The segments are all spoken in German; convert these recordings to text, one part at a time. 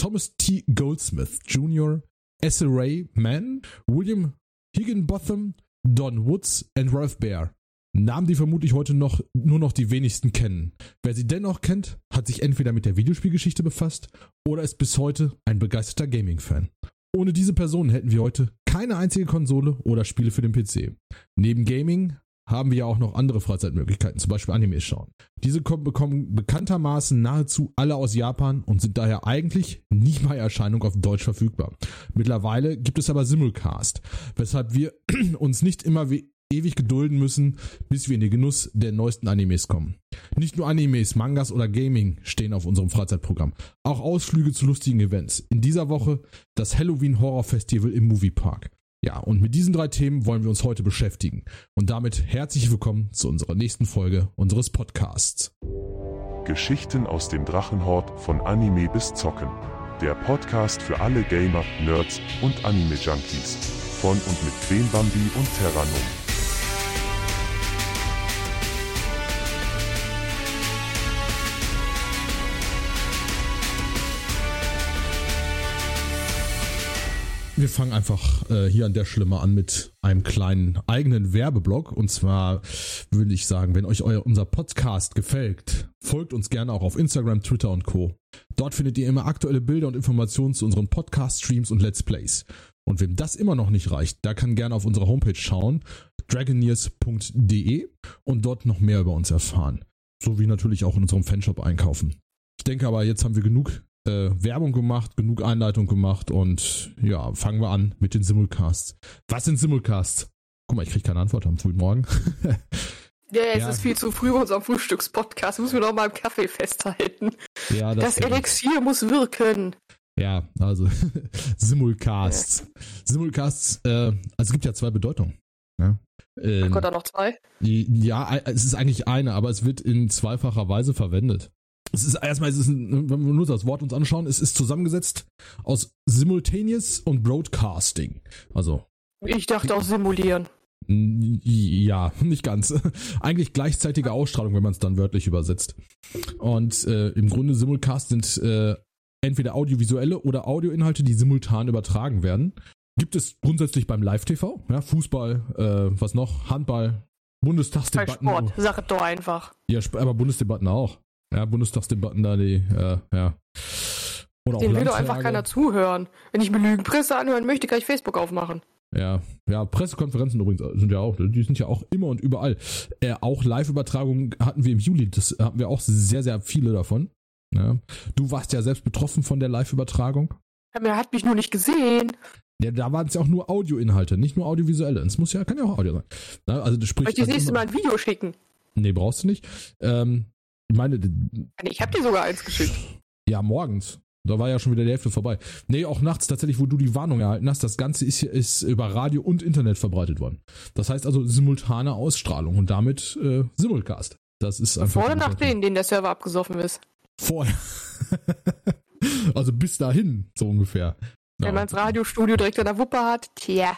Thomas T. Goldsmith Jr., Essa Ray Mann, William Higginbotham, Don Woods und Ralph Bear. Namen, die vermutlich heute noch nur noch die wenigsten kennen. Wer sie dennoch kennt, hat sich entweder mit der Videospielgeschichte befasst oder ist bis heute ein begeisterter Gaming-Fan. Ohne diese Personen hätten wir heute keine einzige Konsole oder Spiele für den PC. Neben Gaming haben wir ja auch noch andere Freizeitmöglichkeiten, zum Beispiel Anime schauen. Diese bekommen bekanntermaßen nahezu alle aus Japan und sind daher eigentlich nicht bei Erscheinung auf Deutsch verfügbar. Mittlerweile gibt es aber Simulcast, weshalb wir uns nicht immer wie ewig gedulden müssen, bis wir in den Genuss der neuesten Animes kommen. Nicht nur Animes, Mangas oder Gaming stehen auf unserem Freizeitprogramm. Auch Ausflüge zu lustigen Events. In dieser Woche das Halloween Horror Festival im Moviepark. Ja, und mit diesen drei Themen wollen wir uns heute beschäftigen. Und damit herzlich willkommen zu unserer nächsten Folge unseres Podcasts. Geschichten aus dem Drachenhort von Anime bis Zocken. Der Podcast für alle Gamer, Nerds und Anime-Junkies. Von und mit Queen Bambi und Terranum. Wir fangen einfach äh, hier an der mal an mit einem kleinen eigenen Werbeblock. Und zwar würde ich sagen, wenn euch euer, unser Podcast gefällt, folgt uns gerne auch auf Instagram, Twitter und Co. Dort findet ihr immer aktuelle Bilder und Informationen zu unseren Podcast-Streams und Let's Plays. Und wem das immer noch nicht reicht, der kann gerne auf unserer Homepage schauen, dragoneers.de und dort noch mehr über uns erfahren. Sowie natürlich auch in unserem Fanshop einkaufen. Ich denke aber, jetzt haben wir genug äh, Werbung gemacht, genug Einleitung gemacht und ja, fangen wir an mit den Simulcasts. Was sind Simulcasts? Guck mal, ich kriege keine Antwort am frühen Morgen. Ja, es ja. ist viel zu früh bei unserem Frühstückspodcast. Müssen wir noch mal im Kaffee festhalten. Ja, das, das Elixier muss wirken. Ja, also Simulcasts. Ja. Simulcasts, äh, also es gibt ja zwei Bedeutungen. Ja. Ähm, Ach Gott, da noch zwei? Ja, es ist eigentlich eine, aber es wird in zweifacher Weise verwendet es ist erstmal, es ist ein, wenn wir nur das Wort uns anschauen, es ist zusammengesetzt aus Simultaneous und Broadcasting. Also. Ich dachte auch simulieren. Ja, nicht ganz. Eigentlich gleichzeitige Ausstrahlung, wenn man es dann wörtlich übersetzt. Und äh, im Grunde Simulcast sind äh, entweder audiovisuelle oder Audioinhalte, die simultan übertragen werden. Gibt es grundsätzlich beim Live-TV, ja, Fußball, äh, was noch, Handball, Bundestagsdebatten. Bei Sport, sag doch einfach. Ja, aber Bundesdebatten auch. Ja, Bundestagsdebatten da, die, äh, ja. Oder Den will doch einfach keiner zuhören. Wenn ich mir Lügenpresse anhören möchte, kann ich Facebook aufmachen. Ja, ja, Pressekonferenzen übrigens sind ja auch, die sind ja auch immer und überall. Äh, auch Live-Übertragungen hatten wir im Juli, das hatten wir auch sehr, sehr viele davon. Ja. Du warst ja selbst betroffen von der Live-Übertragung. Er hat mich nur nicht gesehen. Ja, da waren es ja auch nur Audioinhalte, nicht nur audiovisuelle. Es muss ja, kann ja auch Audio sein. Ja, also das spricht. Soll ich dir das nächste Mal ein Video schicken? Nee, brauchst du nicht. Ähm, ich meine. Ich habe dir sogar eins geschickt. Ja, morgens. Da war ja schon wieder die Hälfte vorbei. Nee, auch nachts tatsächlich, wo du die Warnung erhalten hast. Das Ganze ist, ist über Radio und Internet verbreitet worden. Das heißt also simultane Ausstrahlung und damit äh, Simulcast. Das ist einfach. Vor oder nach denen, denen der Server abgesoffen ist? Vorher. also bis dahin, so ungefähr. Wenn ja. man das Radiostudio direkt an der Wuppe hat, tja.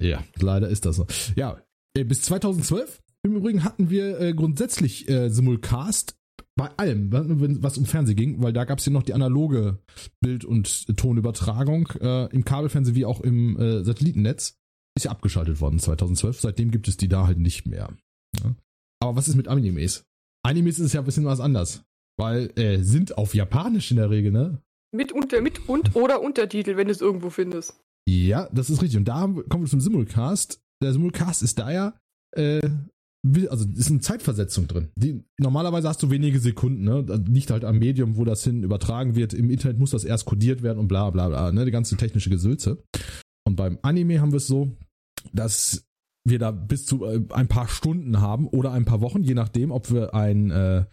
Ja, leider ist das so. Ja, äh, bis 2012 im Übrigen hatten wir äh, grundsätzlich äh, Simulcast bei allem, was um Fernsehen ging, weil da gab es ja noch die analoge Bild- und Tonübertragung äh, im Kabelfernsehen wie auch im äh, Satellitennetz. Ist ja abgeschaltet worden 2012. Seitdem gibt es die da halt nicht mehr. Ja. Aber was ist mit Animes? Animes ist ja ein bisschen was anders. Weil äh, sind auf Japanisch in der Regel, ne? Mit, unter, mit und oder Untertitel, wenn du es irgendwo findest. Ja, das ist richtig. Und da kommen wir zum Simulcast. Der Simulcast ist da ja äh, also ist eine Zeitversetzung drin. Die, normalerweise hast du wenige Sekunden, ne? Das liegt halt am Medium, wo das hin übertragen wird. Im Internet muss das erst kodiert werden und bla bla bla, ne? Die ganze technische Gesülze. Und beim Anime haben wir es so, dass wir da bis zu äh, ein paar Stunden haben oder ein paar Wochen, je nachdem, ob wir ein äh,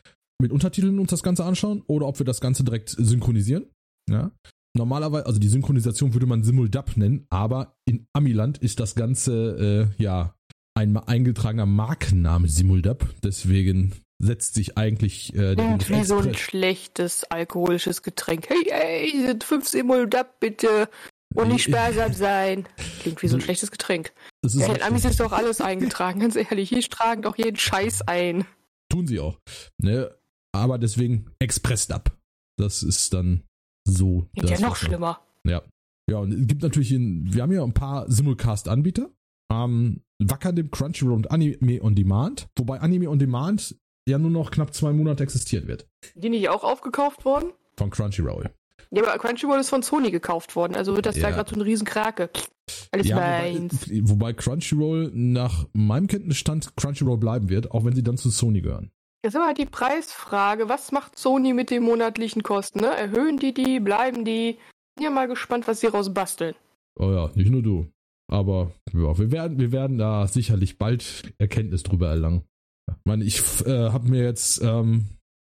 mit Untertiteln uns das Ganze anschauen oder ob wir das Ganze direkt synchronisieren. Ja? Normalerweise, also die Synchronisation würde man Simuldub nennen, aber in Amiland ist das Ganze äh, ja ein eingetragener Markenname Simuldub, deswegen setzt sich eigentlich äh, der Und wie so ein schlechtes alkoholisches Getränk. Hey, hey, sind fünf Simuldub bitte und nicht sparsam sein. Klingt wie so ein schlechtes Getränk. Das ist ja, in Amis ist doch alles eingetragen, ganz ehrlich. Hier tragen doch jeden Scheiß ein. Tun sie auch. Ne? Aber deswegen Express-Dub. Das ist dann So. Geht ja noch schlimmer. Ja. Ja, und es gibt natürlich, in, wir haben ja ein paar Simulcast-Anbieter. Ähm, Wacker dem Crunchyroll und Anime on Demand. Wobei Anime on Demand ja nur noch knapp zwei Monate existieren wird. Die nicht auch aufgekauft worden? Von Crunchyroll. Ja, aber Crunchyroll ist von Sony gekauft worden, also wird das ja. da gerade so ein Riesenkrake. Alles ja, meins. Wobei, wobei Crunchyroll nach meinem Kenntnisstand Crunchyroll bleiben wird, auch wenn sie dann zu Sony gehören. Jetzt aber halt die Preisfrage. Was macht Sony mit den monatlichen Kosten? Ne? Erhöhen die die? Bleiben die? Bin ja mal gespannt, was sie rausbasteln. Oh ja, nicht nur du. Aber ja, wir werden, wir werden da sicherlich bald Erkenntnis drüber erlangen. Ich meine, ich äh, habe mir jetzt ähm,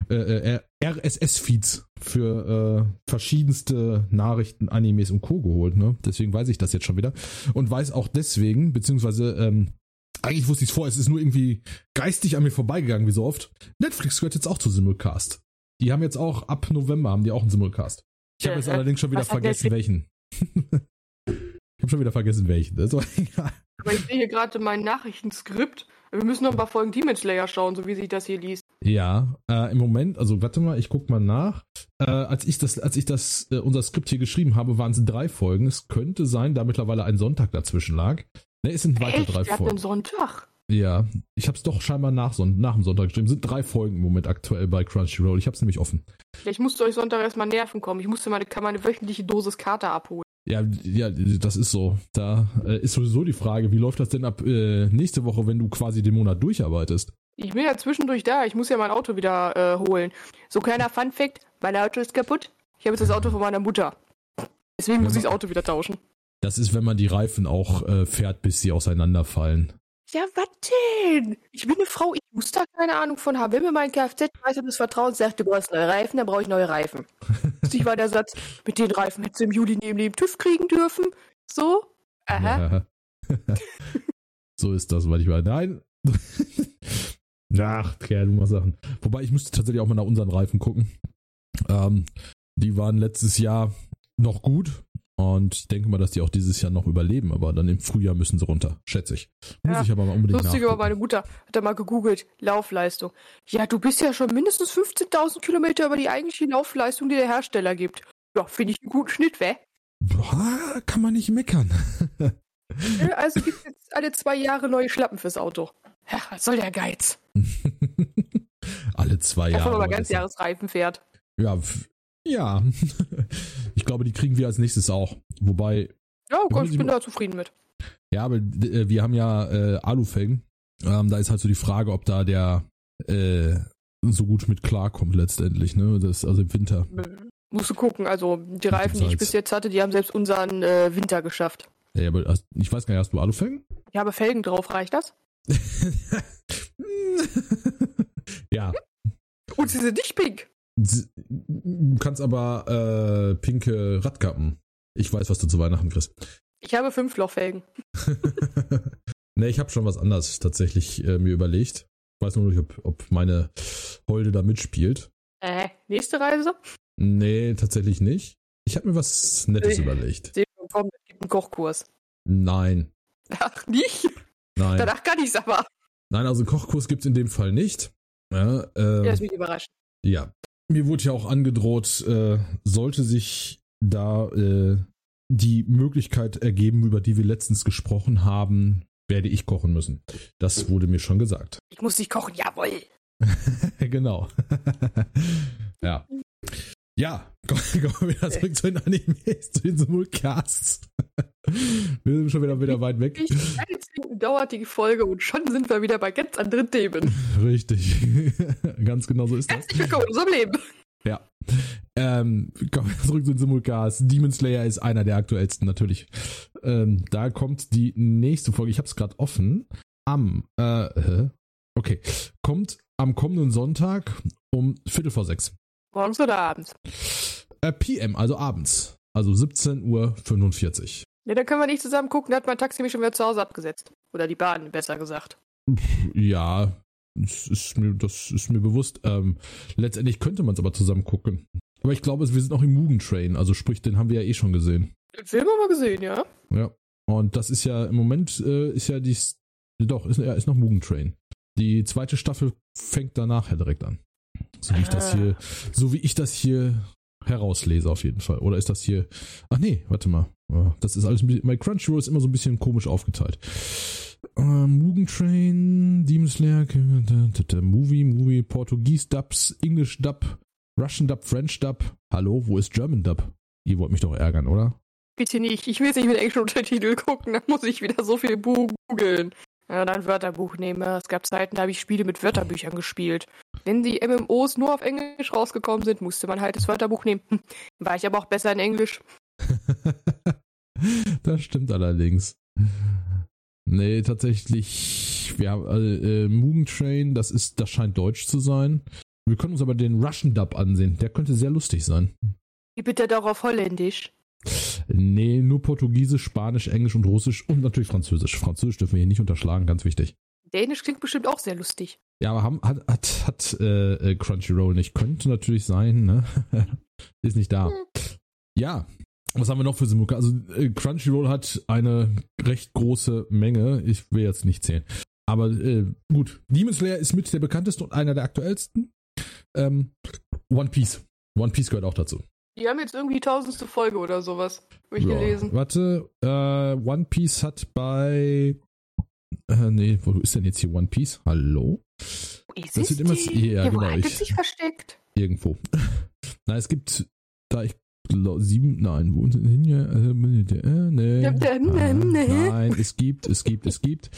äh, äh RSS-Feeds für äh, verschiedenste Nachrichten, Animes und Co. geholt. Ne? Deswegen weiß ich das jetzt schon wieder. Und weiß auch deswegen, beziehungsweise ähm, eigentlich wusste ich es vorher, es ist nur irgendwie geistig an mir vorbeigegangen, wie so oft. Netflix gehört jetzt auch zu Simulcast. Die haben jetzt auch ab November haben die auch einen Simulcast. Ich habe jetzt allerdings schon wieder vergessen, welchen. ich habe schon wieder vergessen, welchen. Das war egal. Aber ich sehe hier gerade mein Nachrichtenskript. Wir müssen noch ein paar Folgen Demon Slayer schauen, so wie sich das hier liest. Ja, äh, im Moment, also warte mal, ich guck mal nach. Äh, als ich das, als ich das, äh, unser Skript hier geschrieben habe, waren es drei Folgen. Es könnte sein, da mittlerweile ein Sonntag dazwischen lag. Ne, es sind weiter Echt? drei Folgen. einen Sonntag? Ja, ich habe es doch scheinbar nach, nach dem Sonntag geschrieben. Es sind drei Folgen im Moment aktuell bei Crunchyroll. Ich habe es nämlich offen. Vielleicht musst du euch Sonntag erstmal nerven kommen. Ich musste meine, meine wöchentliche Dosis Kater abholen. Ja, ja, das ist so. Da äh, ist sowieso die Frage, wie läuft das denn ab äh, nächste Woche, wenn du quasi den Monat durcharbeitest? Ich bin ja zwischendurch da. Ich muss ja mein Auto wieder äh, holen. So kleiner Fun Fact: Mein Auto ist kaputt. Ich habe jetzt das Auto von meiner Mutter. Deswegen muss ich das Auto wieder tauschen. Das ist, wenn man die Reifen auch äh, fährt, bis sie auseinanderfallen. Ja, was denn? Ich bin eine Frau, ich muss da keine Ahnung von haben. Wenn mir mein Kfz-Meister des Vertrauens sagt, du brauchst neue Reifen, dann brauche ich neue Reifen. Das war der Satz, mit den Reifen hättest du im Juli neben dem TÜV kriegen dürfen. So? Aha. Ja. so ist das manchmal. Nein. Ach, ja, du machst Sachen. Wobei, ich müsste tatsächlich auch mal nach unseren Reifen gucken. Ähm, die waren letztes Jahr noch gut. Und ich denke mal, dass die auch dieses Jahr noch überleben, aber dann im Frühjahr müssen sie runter, schätze ich. Muss ja, ich aber mal unbedingt Lustig, aber meine Mutter hat da mal gegoogelt, Laufleistung. Ja, du bist ja schon mindestens 15.000 Kilometer über die eigentliche Laufleistung, die der Hersteller gibt. Ja, finde ich einen guten Schnitt, weh? Boah, kann man nicht meckern. also gibt es jetzt alle zwei Jahre neue Schlappen fürs Auto. Ja, was soll der Geiz? alle zwei Jahre. Davon aber ganz Jahresreifen fährt. Ja, ja, ich glaube, die kriegen wir als nächstes auch. Wobei. Ja, oh Gott, ich bin da zufrieden mit. Ja, aber äh, wir haben ja äh, Alufelgen. Ähm, da ist halt so die Frage, ob da der äh, so gut mit klarkommt letztendlich, ne? Das also im Winter. Musst du gucken, also die Reifen, die ich bis jetzt hatte, die haben selbst unseren äh, Winter geschafft. Ja, aber ich weiß gar nicht, hast du Alufelgen? Ich habe Felgen drauf, reicht das? ja. Und sie sind nicht pink. Du kannst aber äh, pinke Radkappen. Ich weiß, was du zu Weihnachten kriegst. Ich habe fünf Lochfelgen. ne, ich habe schon was anderes tatsächlich äh, mir überlegt. Ich weiß nur nicht, ob, ob meine Holde da mitspielt. Äh, nächste Reise? Nee, tatsächlich nicht. Ich habe mir was Nettes äh, überlegt. Kommen, es gibt einen Kochkurs. Nein. Ach, nicht? Nein. Danach kann ich's aber. Nein, also einen Kochkurs gibt es in dem Fall nicht. Ja, ähm, ja, ist mich überrascht. Ja, mir wurde ja auch angedroht, äh, sollte sich da äh, die Möglichkeit ergeben, über die wir letztens gesprochen haben, werde ich kochen müssen. Das wurde mir schon gesagt. Ich muss nicht kochen, jawohl. genau. ja. Ja, kommen wir wieder zurück zu den Animes, zu den Simulcasts. wir sind schon wieder, wieder weit weg. Dauert die Folge und schon sind wir wieder bei ganz anderen Themen. Richtig. ganz genau so ist das. Herzlich willkommen unserem Leben. Ja. Ähm, kommen wir zurück zu den Simulcasts. Demon Slayer ist einer der aktuellsten, natürlich. Ähm, da kommt die nächste Folge. Ich habe es gerade offen. Am, äh, okay. Kommt am kommenden Sonntag um Viertel vor sechs. Morgens oder abends? Äh, PM, also abends. Also 17.45 Uhr. Ne, dann können wir nicht zusammen gucken. Da hat mein Taxi mich schon wieder zu Hause abgesetzt. Oder die Bahn, besser gesagt. Ja, das ist mir, das ist mir bewusst. Ähm, letztendlich könnte man es aber zusammen gucken. Aber ich glaube, wir sind noch im Mugen Train. Also sprich, den haben wir ja eh schon gesehen. Den Film haben wir gesehen, ja. Ja. Und das ist ja im Moment äh, ist ja dies. Doch, ist, ja, ist noch Mugen Train. Die zweite Staffel fängt danach ja direkt an. So wie ich das hier, so wie ich das hier herauslese auf jeden Fall. Oder ist das hier. Ach nee, warte mal. Das ist alles. Mein Crunchyroll ist immer so ein bisschen komisch aufgeteilt. Uh, Mugen Train, Demon Slayer, Movie, Movie, Portugies Dubs, English Dub, Russian Dub, French Dub. Hallo, wo ist German Dub? Ihr wollt mich doch ärgern, oder? Bitte nicht. Ich will jetzt nicht mit englischen Untertiteln gucken. Da muss ich wieder so viel googeln. Ja, dann Wörterbuch nehmen. Es gab Zeiten, da habe ich Spiele mit Wörterbüchern gespielt. Wenn die MMOs nur auf Englisch rausgekommen sind, musste man halt das Wörterbuch nehmen. Hm, war ich aber auch besser in Englisch. das stimmt allerdings. Nee, tatsächlich, wir haben äh, äh, Mugen Train, das ist, das scheint deutsch zu sein. Wir können uns aber den Russian Dub ansehen. Der könnte sehr lustig sein. Wie bitte doch auf Holländisch? Nee, nur Portugiesisch, Spanisch, Englisch und Russisch und natürlich Französisch. Französisch dürfen wir hier nicht unterschlagen, ganz wichtig. Dänisch klingt bestimmt auch sehr lustig. Ja, aber haben, hat, hat, hat äh, Crunchyroll nicht. Könnte natürlich sein, ne? Ist nicht da. Hm. Ja, was haben wir noch für Simulka? Also äh, Crunchyroll hat eine recht große Menge. Ich will jetzt nicht zählen. Aber äh, gut, Demon Slayer ist mit der bekannteste und einer der aktuellsten. Ähm, One Piece. One Piece gehört auch dazu. Die haben jetzt irgendwie tausendste Folge oder sowas. Habe ich ja, gelesen. Warte, äh, One Piece hat bei. Äh, nee, wo ist denn jetzt hier One Piece? Hallo? Wo ist das es immer, ja, ja, genau, es sich versteckt? Irgendwo. Na, es gibt da ich sieben, nein, wo sind hin hier? Äh, nee. Ah, nein, es gibt, es gibt, es gibt.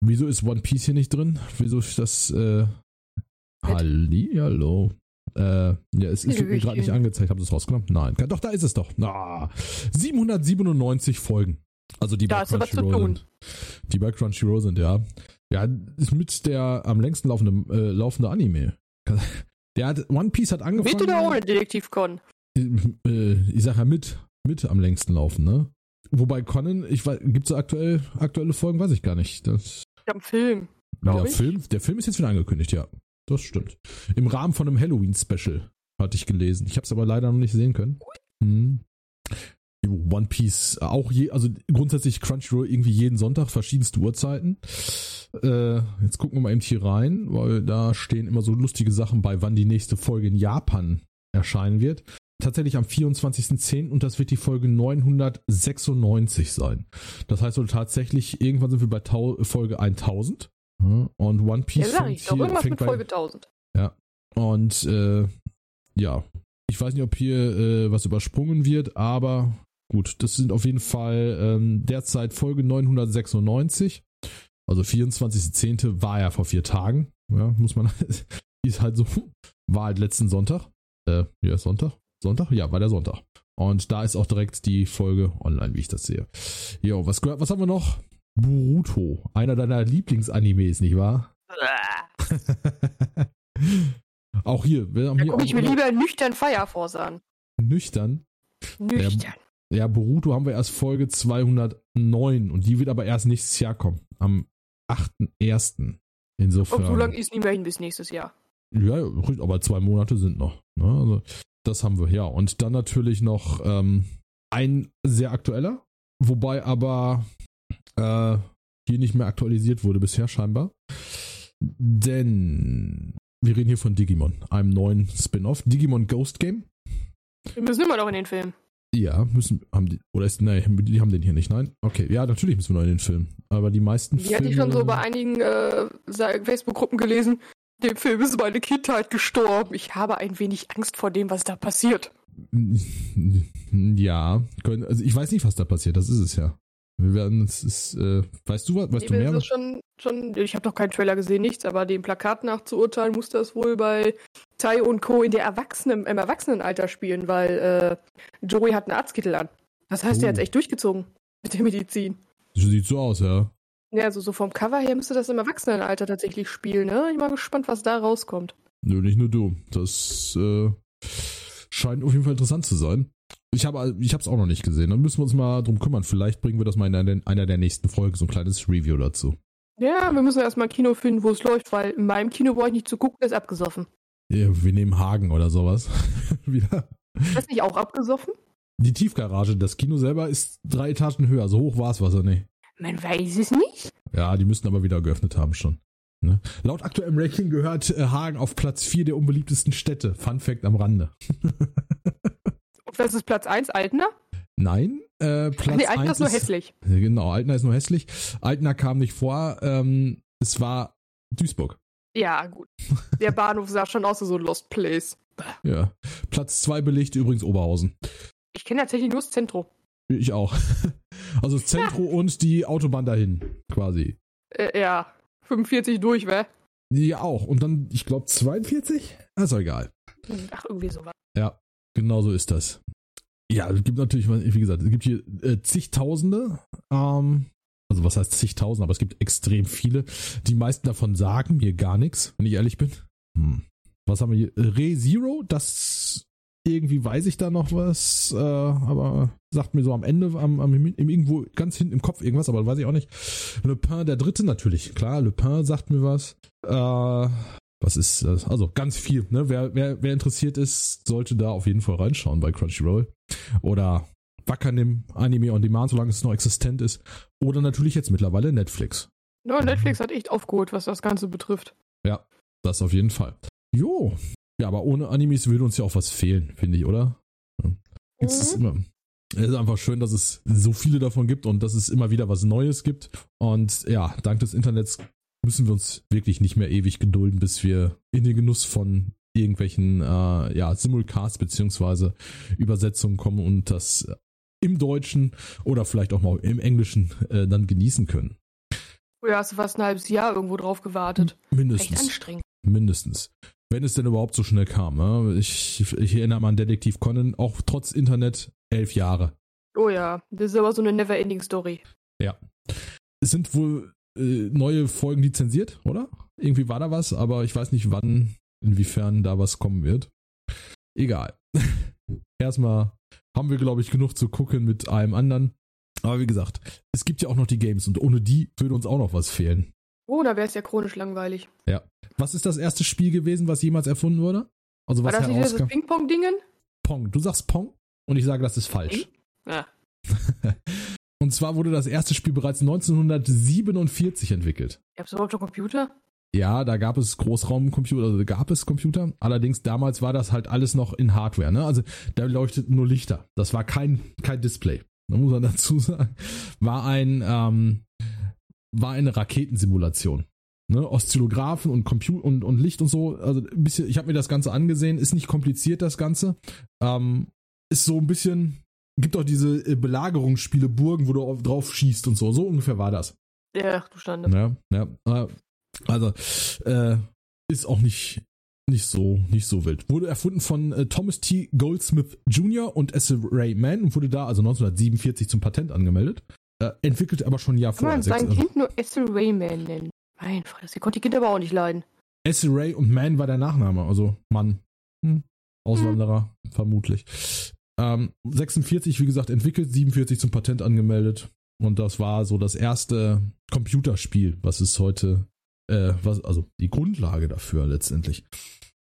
Wieso ist One Piece hier nicht drin? Wieso ist das, äh, Halli, hallo. Äh, ja, es, wird mir gerade nicht angezeigt. Haben Sie es rausgenommen? Nein. Doch, da ist es doch. Ah, 797 Folgen. Also die da bei Crunchyroll sind. Die bei Crunchyroll sind, ja. Ja, ist mit der am längsten laufende, äh, laufende Anime. Der hat, One Piece hat angefangen. Mit oder ohne Detektiv Con? Äh, ich sag ja mit, mit am längsten laufen, ne? Wobei Conan, ich weiß, gibt's aktuell aktuelle Folgen, weiß ich gar nicht. Das, im Film. Ja. Film, der Film ist jetzt wieder angekündigt, ja. Das stimmt. Im Rahmen von einem Halloween-Special hatte ich gelesen. Ich habe es aber leider noch nicht sehen können. Hm. One Piece auch je, also grundsätzlich Crunchyroll irgendwie jeden Sonntag verschiedenste Uhrzeiten. Äh, jetzt gucken wir mal eben hier rein, weil da stehen immer so lustige Sachen bei, wann die nächste Folge in Japan erscheinen wird. Tatsächlich am 24.10. und das wird die Folge 996 sein. Das heißt, also tatsächlich irgendwann sind wir bei Folge 1000. Und One Piece ja, fängt, hier, irgendwas fängt mit Folge 1000. Ja. Und äh, ja, ich weiß nicht, ob hier äh, was übersprungen wird, aber gut, das sind auf jeden Fall ähm, derzeit Folge 996. Also 24.10. war ja vor vier Tagen. Ja, muss man, ist halt so, war halt letzten Sonntag. Äh, ja, Sonntag? Sonntag? Ja, war der Sonntag. Und da ist auch direkt die Folge online, wie ich das sehe. Jo, was, was haben wir noch? Boruto, einer deiner Lieblingsanimes, nicht wahr? auch hier. Wir haben da hier gucke ich mir lieber nüchtern Firefall an. Nüchtern? Nüchtern. Ja, ja, Boruto haben wir erst Folge 209 und die wird aber erst nächstes Jahr kommen. Am 8.1. Insofern. Und so lange ist nicht mehr hin bis nächstes Jahr. Ja, aber zwei Monate sind noch. Ne? Also, das haben wir, ja. Und dann natürlich noch ähm, ein sehr aktueller, wobei aber äh, hier nicht mehr aktualisiert wurde bisher scheinbar. Denn wir reden hier von Digimon, einem neuen Spin-off, Digimon Ghost Game. Wir müssen immer noch in den Film. Ja, müssen, haben die, oder ist, nein, die haben den hier nicht, nein? Okay, ja, natürlich müssen wir noch in den Film. Aber die meisten Die Filme, hatte ich schon so bei einigen äh, Facebook-Gruppen gelesen. Dem Film ist meine Kindheit gestorben. Ich habe ein wenig Angst vor dem, was da passiert. Ja, also ich weiß nicht, was da passiert, das ist es ja. Wir werden, es ist, äh, weißt du was, weißt nee, du mehr? Schon, schon, ich habe doch keinen Trailer gesehen, nichts, aber dem Plakat nach zu urteilen, muss das wohl bei Tai und Co. in der Erwachsenen, im Erwachsenenalter spielen, weil äh, Joey hat einen Arztkittel an. Das heißt, oh. er hat echt durchgezogen mit der Medizin. Sieht so aus, ja. Ja, also so vom Cover her müsste das im Erwachsenenalter tatsächlich spielen, ne? Ich bin mal gespannt, was da rauskommt. Nö, nicht nur du. Das äh, scheint auf jeden Fall interessant zu sein. Ich habe ich es auch noch nicht gesehen. Dann müssen wir uns mal drum kümmern. Vielleicht bringen wir das mal in einer, einer der nächsten Folgen, so ein kleines Review dazu. Ja, wir müssen erstmal ein Kino finden, wo es läuft, weil in meinem Kino brauche ich nicht zu gucken, ist abgesoffen. Ja, wir nehmen Hagen oder sowas. Wieder. Ist das nicht auch abgesoffen? Die Tiefgarage, das Kino selber ist drei Etagen höher. So hoch war es Wasser nicht. Man weiß es nicht. Ja, die müssten aber wieder geöffnet haben schon. Ne? Laut aktuellem Ranking gehört äh, Hagen auf Platz 4 der unbeliebtesten Städte. Fun Fact am Rande. Und was ist Platz 1? Altena? Nein, äh, Platz nee, Altena ist nur hässlich. Genau, Altena ist nur hässlich. Altena kam nicht vor. Ähm, es war Duisburg. Ja, gut. Der Bahnhof sah schon aus wie so ein Lost Place. Ja. Platz 2 belegt übrigens Oberhausen. Ich kenne tatsächlich nur das Zentrum. Ich auch. Also das Zentrum und die Autobahn dahin, quasi. Äh, ja. 45 durch, wä? Ja, auch. Und dann, ich glaube, 42? Also egal. Ach, irgendwie sowas. Ja, genau so ist das. Ja, es gibt natürlich, wie gesagt, es gibt hier äh, zigtausende, ähm, also was heißt zigtausend, aber es gibt extrem viele. Die meisten davon sagen mir gar nichts, wenn ich ehrlich bin. Hm. Was haben wir hier? Re Zero, das irgendwie weiß ich da noch was, äh, aber sagt mir so am Ende, am, am, irgendwo ganz hinten im Kopf irgendwas, aber weiß ich auch nicht. Le Pen, der dritte natürlich, klar, Le Pen sagt mir was. Äh, was ist das? Also ganz viel, ne? Wer, wer, wer interessiert ist, sollte da auf jeden Fall reinschauen bei Crunchyroll. Oder Wakanim, Anime on Demand, solange es noch existent ist. Oder natürlich jetzt mittlerweile Netflix. Ja, Netflix hat echt aufgeholt, was das Ganze betrifft. Ja, das auf jeden Fall. Jo, ja, aber ohne Animes würde uns ja auch was fehlen, finde ich, oder? Es, mhm. immer, es ist einfach schön, dass es so viele davon gibt und dass es immer wieder was Neues gibt. Und ja, dank des Internets müssen wir uns wirklich nicht mehr ewig gedulden, bis wir in den Genuss von irgendwelchen äh, ja, Simulcasts beziehungsweise Übersetzungen kommen und das im Deutschen oder vielleicht auch mal im Englischen äh, dann genießen können. Oh ja, hast du fast ein halbes Jahr irgendwo drauf gewartet. Mindestens. Echt anstrengend. Mindestens. Wenn es denn überhaupt so schnell kam. Ne? Ich, ich erinnere an Detektiv Conan, auch trotz Internet elf Jahre. Oh ja, das ist aber so eine never-ending Story. Ja. Es sind wohl neue Folgen lizenziert, oder? Irgendwie war da was, aber ich weiß nicht, wann, inwiefern da was kommen wird. Egal. Erstmal haben wir, glaube ich, genug zu gucken mit allem anderen. Aber wie gesagt, es gibt ja auch noch die Games und ohne die würde uns auch noch was fehlen. Oh, da wäre es ja chronisch langweilig. Ja. Was ist das erste Spiel gewesen, was jemals erfunden wurde? Also was War das nicht das Ping-Pong-Dingen? Pong. Du sagst Pong und ich sage, das ist falsch. Ja. und zwar wurde das erste Spiel bereits 1947 entwickelt. Gab es überhaupt schon Computer? Ja, da gab es Großraumcomputer, also gab es Computer. Allerdings damals war das halt alles noch in Hardware, ne? Also da leuchteten nur Lichter. Das war kein, kein Display. Da muss man dazu sagen. War ein, ähm, war eine Raketensimulation. Ne, Oszillographen und Computer und, und Licht und so. Also ein bisschen, ich habe mir das Ganze angesehen, ist nicht kompliziert, das Ganze. Ähm, ist so ein bisschen, gibt auch diese äh, Belagerungsspiele, Burgen, wo du drauf schießt und so. So ungefähr war das. Ja, du standest. Ja, ja. Äh, also, äh, ist auch nicht, nicht so, nicht so wild. Wurde erfunden von äh, Thomas T. Goldsmith Jr. und S. Ray Mann und wurde da also 1947 zum Patent angemeldet. Äh, entwickelt aber schon ein Jahr vorher. Man sein Kind nur Essel Rayman nennen. Mein Vater, sie konnte die Kinder aber auch nicht leiden. Essel Ray und Man war der Nachname, also Mann. Hm. Auswanderer, hm. vermutlich. Ähm, 46, wie gesagt, entwickelt, 47 zum Patent angemeldet. Und das war so das erste Computerspiel, was es heute, äh, was, also die Grundlage dafür letztendlich.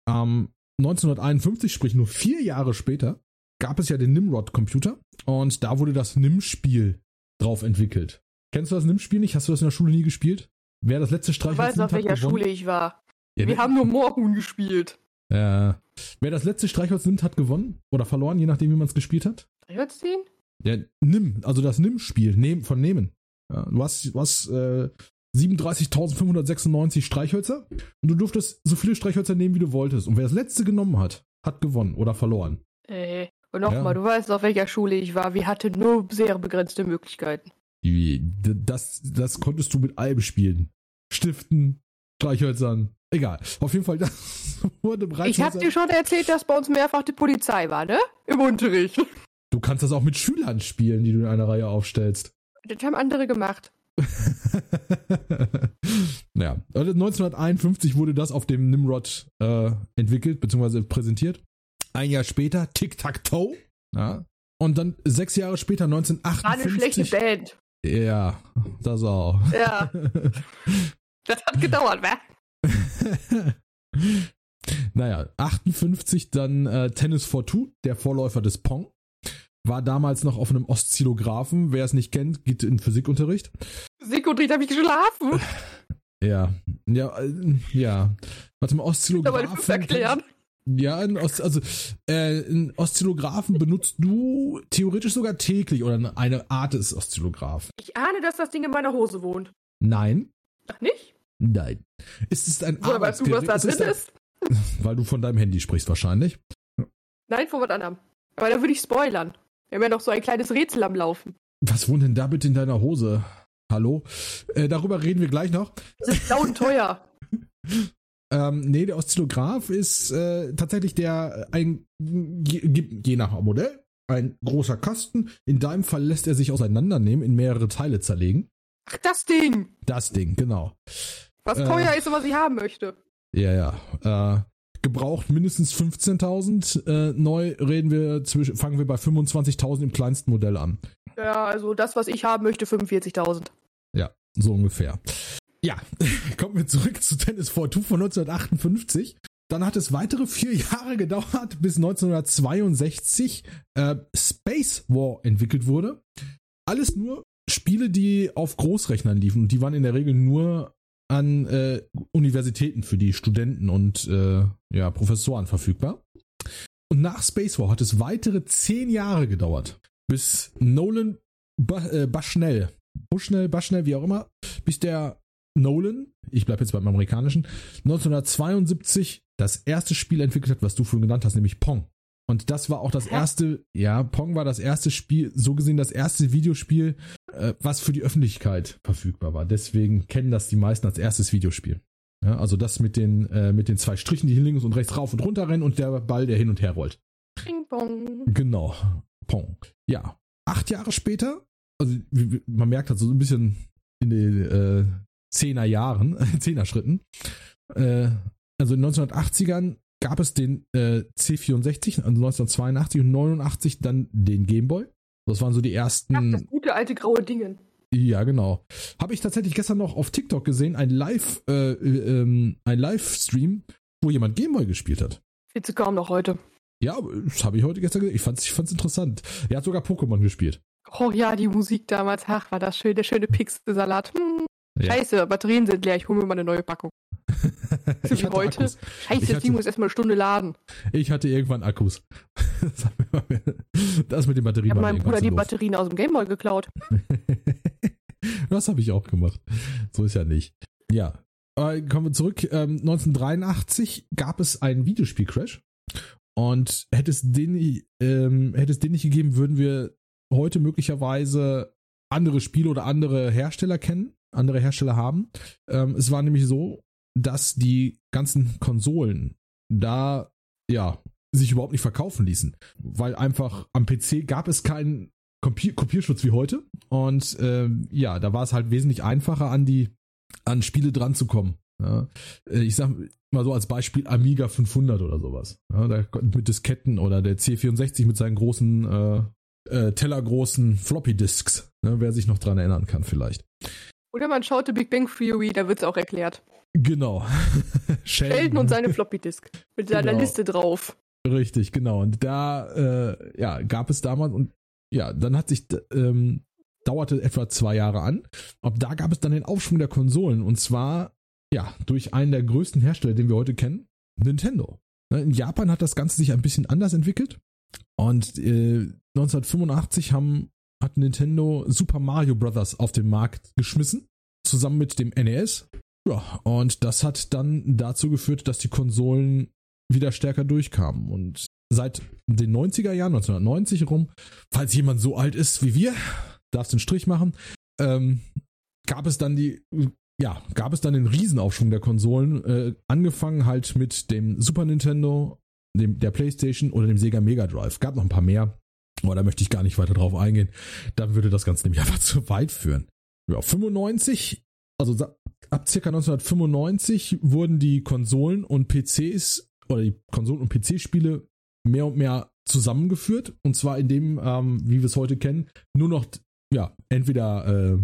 Ähm, 1951, sprich nur vier Jahre später, gab es ja den Nimrod-Computer und da wurde das NIM-Spiel drauf entwickelt. Kennst du das NIM-Spiel nicht? Hast du das in der Schule nie gespielt? Wer das letzte nimmt, Ich weiß, auf welcher gewonnen. Schule ich war. Ja, Wir haben nur Morgen gespielt. Ja. Wer das letzte Streichholz nimmt, hat gewonnen. Oder verloren, je nachdem, wie man es gespielt hat. Streichholz ziehen? Ja, nimm. Also das Nimm-Spiel. Nehm, von Nehmen. Ja, du hast, du hast äh, 37.596 Streichhölzer und du durftest so viele Streichhölzer nehmen, wie du wolltest. Und wer das letzte genommen hat, hat gewonnen oder verloren. Äh, und nochmal, ja. du weißt, auf welcher Schule ich war. Wir hatten nur sehr begrenzte Möglichkeiten. Das, das konntest du mit allem spielen. Stiften, Streichhölzern, egal. Auf jeden Fall, das wurde bereits. Ich hab dir schon erzählt, dass bei uns mehrfach die Polizei war, ne? Im Unterricht. Du kannst das auch mit Schülern spielen, die du in einer Reihe aufstellst. Das haben andere gemacht. ja, 1951 wurde das auf dem Nimrod äh, entwickelt bzw. präsentiert. Ein Jahr später Tic-Tac-Toe. Ja. Und dann sechs Jahre später, 1958. War eine schlechte Band. Ja, das auch. Ja. Das hat gedauert, wa? naja, 58 dann äh, Tennis for Two, der Vorläufer des Pong. War damals noch auf einem Oszillographen. Wer es nicht kennt, geht in Physikunterricht. Physikunterricht habe ich geschlafen. Ja, ja, äh, ja. Warte mal, Oszillographen. erklären. Ja, also äh, einen Oszillographen benutzt du theoretisch sogar täglich oder eine Art des Oszillographen. Ich ahne, dass das Ding in meiner Hose wohnt. Nein. Ach nicht? Nein. Ist es ein Woher weißt du, was da drin ist? Weil du von deinem Handy sprichst wahrscheinlich. Nein, vor was anderem. Aber da würde ich spoilern. Wir haben ja noch so ein kleines Rätsel am Laufen. Was wohnt denn da bitte in deiner Hose? Hallo? Äh, darüber reden wir gleich noch. Das ist laut teuer. ähm, nee, der Oszillograph ist äh, tatsächlich der, ein, je, je nach Modell, ein großer Kasten. In deinem Fall lässt er sich auseinandernehmen, in mehrere Teile zerlegen. Ach, das Ding! Das Ding, genau. Was äh, teuer ist und was ich haben möchte. Ja, ja. Äh, gebraucht mindestens 15.000. Äh, neu reden wir zwischen, fangen wir bei 25.000 im kleinsten Modell an. Ja, also das, was ich haben möchte, 45.000. Ja, so ungefähr. Ja, kommen wir zurück zu Tennis 4 von 1958. Dann hat es weitere vier Jahre gedauert, bis 1962 äh, Space War entwickelt wurde. Alles nur Spiele, die auf Großrechnern liefen und die waren in der Regel nur an äh, Universitäten für die Studenten und äh, ja, Professoren verfügbar. Und nach Space War hat es weitere zehn Jahre gedauert, bis Nolan ba äh, Bushnell, Bushnell, Bushnell, wie auch immer, bis der Nolan, ich bleibe jetzt beim amerikanischen, 1972 das erste Spiel entwickelt hat, was du vorhin genannt hast, nämlich Pong. Und das war auch das erste, ja, Pong war das erste Spiel, so gesehen das erste Videospiel, äh, was für die Öffentlichkeit verfügbar war. Deswegen kennen das die meisten als erstes Videospiel. Ja, also das mit den, äh, mit den zwei Strichen, die hier links und rechts rauf und runter rennen und der Ball, der hin und her rollt. Ping Pong. Genau. Pong. Ja. Acht Jahre später, also man merkt halt so ein bisschen in den äh, Zehner Jahren, Zehner Schritten, äh, also in den 1980ern gab es den äh, C64, also 1982 und 89 dann den Gameboy. Das waren so die ersten. Ach, das gute alte graue Dingen. Ja, genau. Habe ich tatsächlich gestern noch auf TikTok gesehen, ein Live, äh, äh, ein Livestream, wo jemand Gameboy gespielt hat. Viel zu kaum noch heute. Ja, das habe ich heute gestern gesehen. Ich fand's, ich fand's interessant. Er hat sogar Pokémon gespielt. Oh ja, die Musik damals, ach, war das schön, der schöne Pixelsalat. Hm. Ja. Scheiße, Batterien sind leer, ich hole mir mal eine neue Packung. ich wie heute. Akkus. Scheiße, ich das Ding muss erstmal eine Stunde laden. Ich hatte irgendwann Akkus. das mit den Batterien. Ich habe meinem Bruder die Batterien aus dem Gameboy geklaut. das habe ich auch gemacht. So ist ja nicht. Ja. Aber kommen wir zurück. Ähm, 1983 gab es einen Videospiel-Crash. Und hätte es, den, ähm, hätte es den nicht gegeben, würden wir heute möglicherweise andere Spiele oder andere Hersteller kennen, andere Hersteller haben. Ähm, es war nämlich so, dass die ganzen Konsolen da ja sich überhaupt nicht verkaufen ließen, weil einfach am PC gab es keinen Kopier Kopierschutz wie heute und ähm, ja, da war es halt wesentlich einfacher an die an Spiele dran zu kommen. Ja. Äh, ich sag mal so als Beispiel Amiga 500 oder sowas. Ja, da mit Disketten oder der C64 mit seinen großen äh, äh, tellergroßen Floppy Disks. Ne, wer sich noch dran erinnern kann vielleicht. Oder man schaut The Big Bang Theory, da wird es auch erklärt. Genau. Sheldon. Sheldon und seine Floppy Disk mit seiner genau. Liste drauf. Richtig, genau. Und da äh, ja, gab es damals und ja, dann hat sich ähm, dauerte etwa zwei Jahre an. Ab da gab es dann den Aufschwung der Konsolen und zwar ja durch einen der größten Hersteller, den wir heute kennen, Nintendo. Ne, in Japan hat das Ganze sich ein bisschen anders entwickelt und äh, 1985 haben hat Nintendo Super Mario Bros. auf den Markt geschmissen, zusammen mit dem NES. Ja, und das hat dann dazu geführt, dass die Konsolen wieder stärker durchkamen. Und seit den 90er Jahren, 1990 rum, falls jemand so alt ist wie wir, darfst den Strich machen, ähm, gab es dann die, ja, gab es dann den Riesenaufschwung der Konsolen, äh, angefangen halt mit dem Super Nintendo, dem, der Playstation oder dem Sega Mega Drive. Gab noch ein paar mehr. Aber da möchte ich gar nicht weiter drauf eingehen. Dann würde das Ganze nämlich einfach zu weit führen. Ja, 95, also ab circa 1995 wurden die Konsolen und PCs oder die Konsolen und PC-Spiele mehr und mehr zusammengeführt. Und zwar in dem, ähm, wie wir es heute kennen, nur noch, ja, entweder äh,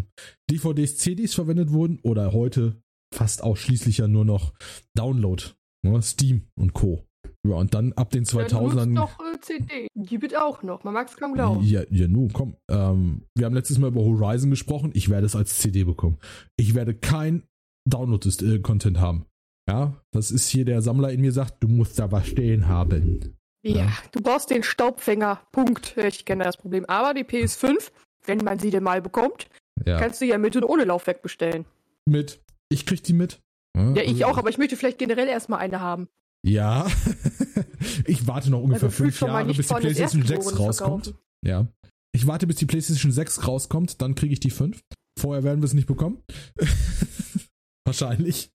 DVDs, CDs verwendet wurden oder heute fast ausschließlich ja nur noch Download, ne, Steam und Co. Ja, und dann ab den 2000ern. Ja, doch äh, CD. Die wird auch noch. Man mag es kaum glauben. Ja, ja, nu, komm. Ähm, wir haben letztes Mal über Horizon gesprochen. Ich werde es als CD bekommen. Ich werde kein Download-Content haben. Ja, das ist hier der Sammler in mir sagt, du musst da was stehen haben. Ja, ja. du brauchst den Staubfänger. Punkt. Ich kenne das Problem. Aber die PS5, wenn man sie denn mal bekommt, ja. kannst du ja mit und ohne Laufwerk bestellen. Mit. Ich krieg die mit. Ja, ja ich also, auch, aber ich möchte vielleicht generell erstmal eine haben. Ja. ich warte noch ungefähr also fünf Jahre, bis die PlayStation 6 rauskommt. Verkaufen. Ja. Ich warte, bis die PlayStation 6 rauskommt, dann kriege ich die 5. Vorher werden wir es nicht bekommen. Wahrscheinlich.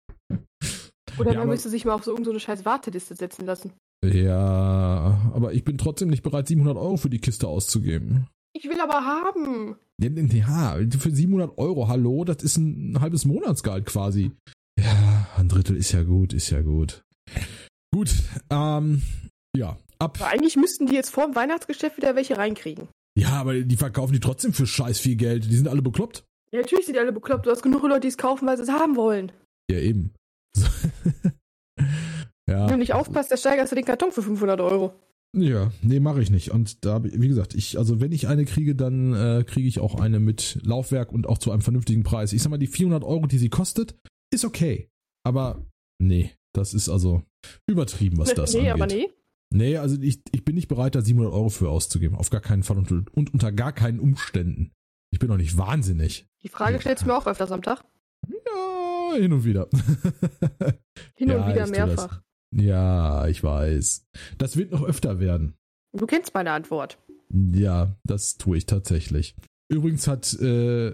Oder ja, man müsste sich mal auf so irgendeine scheiß Warteliste setzen lassen. Ja, aber ich bin trotzdem nicht bereit, 700 Euro für die Kiste auszugeben. Ich will aber haben. Ja, für 700 Euro, hallo, das ist ein halbes Monatsgehalt quasi. Ja, ein Drittel ist ja gut, ist ja gut. Gut, ähm, ja, ab. Aber eigentlich müssten die jetzt vor dem Weihnachtsgeschäft wieder welche reinkriegen. Ja, aber die verkaufen die trotzdem für scheiß viel Geld. Die sind alle bekloppt. Ja, natürlich sind die alle bekloppt. Du hast genug Leute, die es kaufen, weil sie es haben wollen. Ja, eben. ja. Wenn du nicht aufpasst, dann steigerst du den Karton für 500 Euro. Ja, nee, mache ich nicht. Und da, wie gesagt, ich, also wenn ich eine kriege, dann äh, kriege ich auch eine mit Laufwerk und auch zu einem vernünftigen Preis. Ich sag mal, die 400 Euro, die sie kostet, ist okay. Aber nee, das ist also übertrieben, was das nee, angeht. Nee, aber nee. Nee, also ich, ich bin nicht bereit, da 700 Euro für auszugeben. Auf gar keinen Fall und, und unter gar keinen Umständen. Ich bin doch nicht wahnsinnig. Die Frage stellst du mir auch öfters am Tag. Ja, hin und wieder. hin ja, und wieder mehrfach. Ja, ich weiß. Das wird noch öfter werden. Du kennst meine Antwort. Ja, das tue ich tatsächlich. Übrigens hat, äh,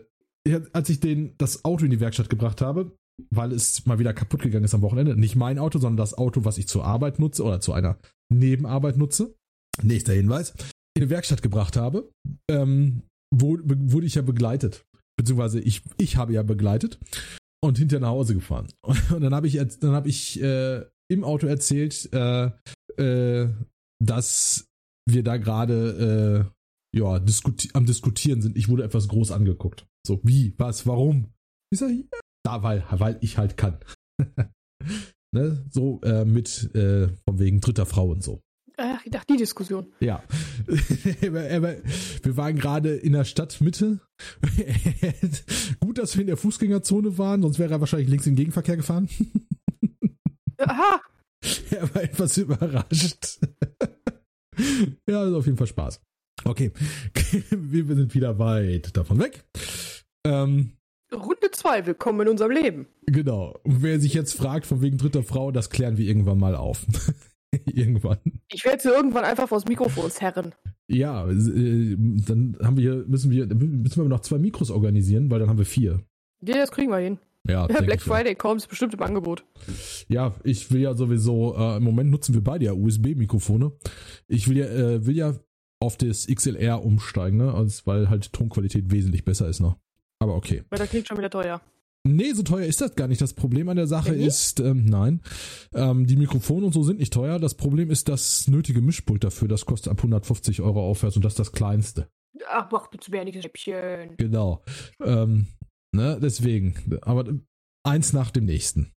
als ich den, das Auto in die Werkstatt gebracht habe, weil es mal wieder kaputt gegangen ist am Wochenende, nicht mein Auto, sondern das Auto, was ich zur Arbeit nutze oder zu einer Nebenarbeit nutze, nächster Hinweis, in die Werkstatt gebracht habe, ähm, wurde ich ja begleitet. Beziehungsweise ich, ich habe ja begleitet und hinterher nach Hause gefahren. Und dann habe ich, dann habe ich äh, im Auto erzählt, äh, äh, dass wir da gerade äh, ja, diskuti am Diskutieren sind. Ich wurde etwas groß angeguckt. So, wie, was, warum? Ich sage, da, weil, weil ich halt kann. ne? So äh, mit, äh, von wegen dritter Frau und so. Ach, ich dachte, die Diskussion. Ja. wir waren gerade in der Stadtmitte. Gut, dass wir in der Fußgängerzone waren, sonst wäre er wahrscheinlich links im Gegenverkehr gefahren. Aha. Er war etwas überrascht. ja, also auf jeden Fall Spaß. Okay, wir sind wieder weit davon weg. Ähm, Runde 2, willkommen in unserem Leben. Genau. Und wer sich jetzt fragt, von wegen dritter Frau, das klären wir irgendwann mal auf. irgendwann. Ich werde sie irgendwann einfach vors Mikrofon herren. Ja, äh, dann haben wir, müssen wir, müssen wir noch zwei Mikros organisieren, weil dann haben wir vier. Ja, das kriegen wir hin. Ja, ja Black Friday kommt, ist bestimmt im Angebot. Ja, ich will ja sowieso, äh, im Moment nutzen wir beide ja USB-Mikrofone. Ich will ja, äh, will ja auf das XLR umsteigen, ne? Also, weil halt Tonqualität wesentlich besser ist noch. Aber okay. Weil das klingt schon wieder teuer. Nee, so teuer ist das gar nicht. Das Problem an der Sache ja, ist, ähm, nein, ähm, die Mikrofone und so sind nicht teuer. Das Problem ist das nötige Mischpult dafür. Das kostet ab 150 Euro aufwärts und das ist das kleinste. Ach, mach zu mir Häppchen. Genau. Ähm, ne, deswegen. Aber eins nach dem nächsten.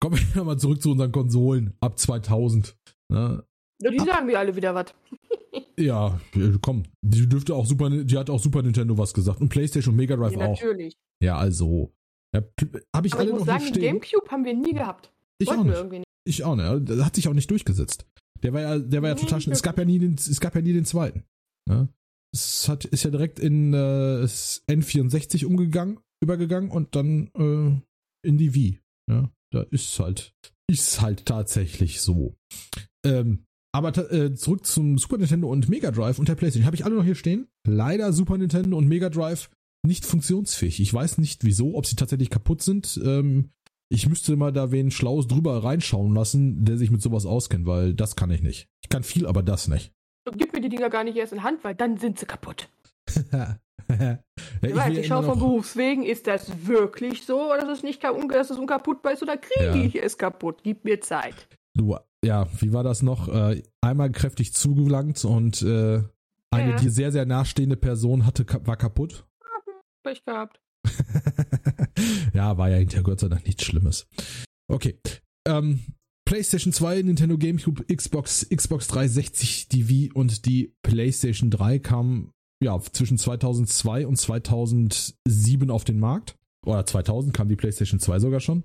Kommen wir nochmal zurück zu unseren Konsolen ab 2000. Ne? Die sagen mir alle wieder was. ja, komm. Die dürfte auch Super, die hat auch Super Nintendo was gesagt und PlayStation und Mega Drive ja, auch. Natürlich. Ja, also. Ja, habe ich Aber alle ich muss noch sagen, nicht stehen. Gamecube haben wir nie gehabt. Ich Wollten auch nicht. nicht. Ich auch nicht. Das hat sich auch nicht durchgesetzt. Der war ja, der war ja total schnell. Es gab ja nie den, es gab ja nie den zweiten. Ja? Es hat, ist ja direkt in äh, N64 umgegangen, übergegangen und dann äh, in die Wii. Ja, da ist halt, ist halt tatsächlich so. Ähm, aber äh, zurück zum Super Nintendo und Mega Drive und der PlayStation. Habe ich alle noch hier stehen? Leider Super Nintendo und Mega Drive nicht funktionsfähig. Ich weiß nicht wieso, ob sie tatsächlich kaputt sind. Ähm, ich müsste mal da wen Schlaues drüber reinschauen lassen, der sich mit sowas auskennt, weil das kann ich nicht. Ich kann viel, aber das nicht. Gib mir die Dinger gar nicht erst in Hand, weil dann sind sie kaputt. ja, ich, weiß, ich schaue von Berufswegen, ist das wirklich so oder ist es nicht dass es unkaputtbar ist oder kriege ja. ich es kaputt? Gib mir Zeit. Du, ja, wie war das noch? Äh, einmal kräftig zugelangt und äh, eine ja. dir sehr, sehr nahestehende Person hatte, war kaputt. Pech gehabt. ja, war ja hinterher Gott sei Dank nichts Schlimmes. Okay. Ähm, PlayStation 2, Nintendo GameCube, Xbox, Xbox 360, die Wii und die PlayStation 3 kamen ja zwischen 2002 und 2007 auf den Markt. oder 2000 kam die PlayStation 2 sogar schon.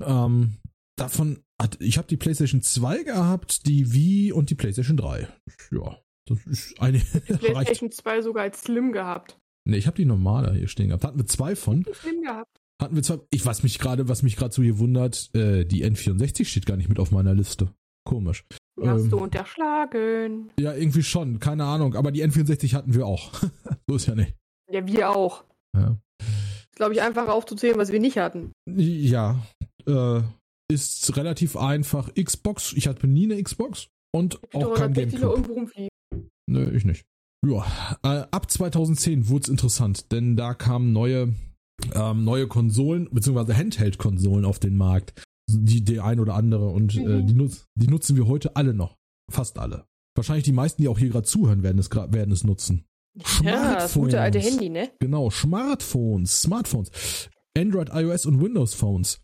Ähm, davon hat, ich habe die PlayStation 2 gehabt, die Wii und die PlayStation 3. Ja, das ist eine. Die PlayStation 2 sogar als Slim gehabt. Ne, ich habe die normale hier stehen gehabt. Hatten wir zwei von. Slim gehabt. Hatten wir zwei. Ich was mich gerade, was mich gerade so hier wundert, äh, die N64 steht gar nicht mit auf meiner Liste. Komisch. Hast ähm, du unterschlagen? Ja, irgendwie schon. Keine Ahnung. Aber die N64 hatten wir auch. so ist ja nicht. Ja, wir auch. Ja. Ist, glaube ich, einfach aufzuzählen, was wir nicht hatten. Ja. Äh, ist relativ einfach. Xbox. Ich hatte nie eine Xbox. Und auch kein Gamecube. Nö, ich nicht. Ja, äh, ab 2010 wurde es interessant, denn da kamen neue, ähm, neue Konsolen, beziehungsweise Handheld-Konsolen auf den Markt. Die, die ein oder andere und äh, mhm. äh, die, nutz, die nutzen wir heute alle noch. Fast alle. Wahrscheinlich die meisten, die auch hier gerade zuhören, werden es, werden es nutzen. Ja, das gute alte Handy, ne? Genau, Smartphones, Smartphones. Android, iOS und Windows Phones.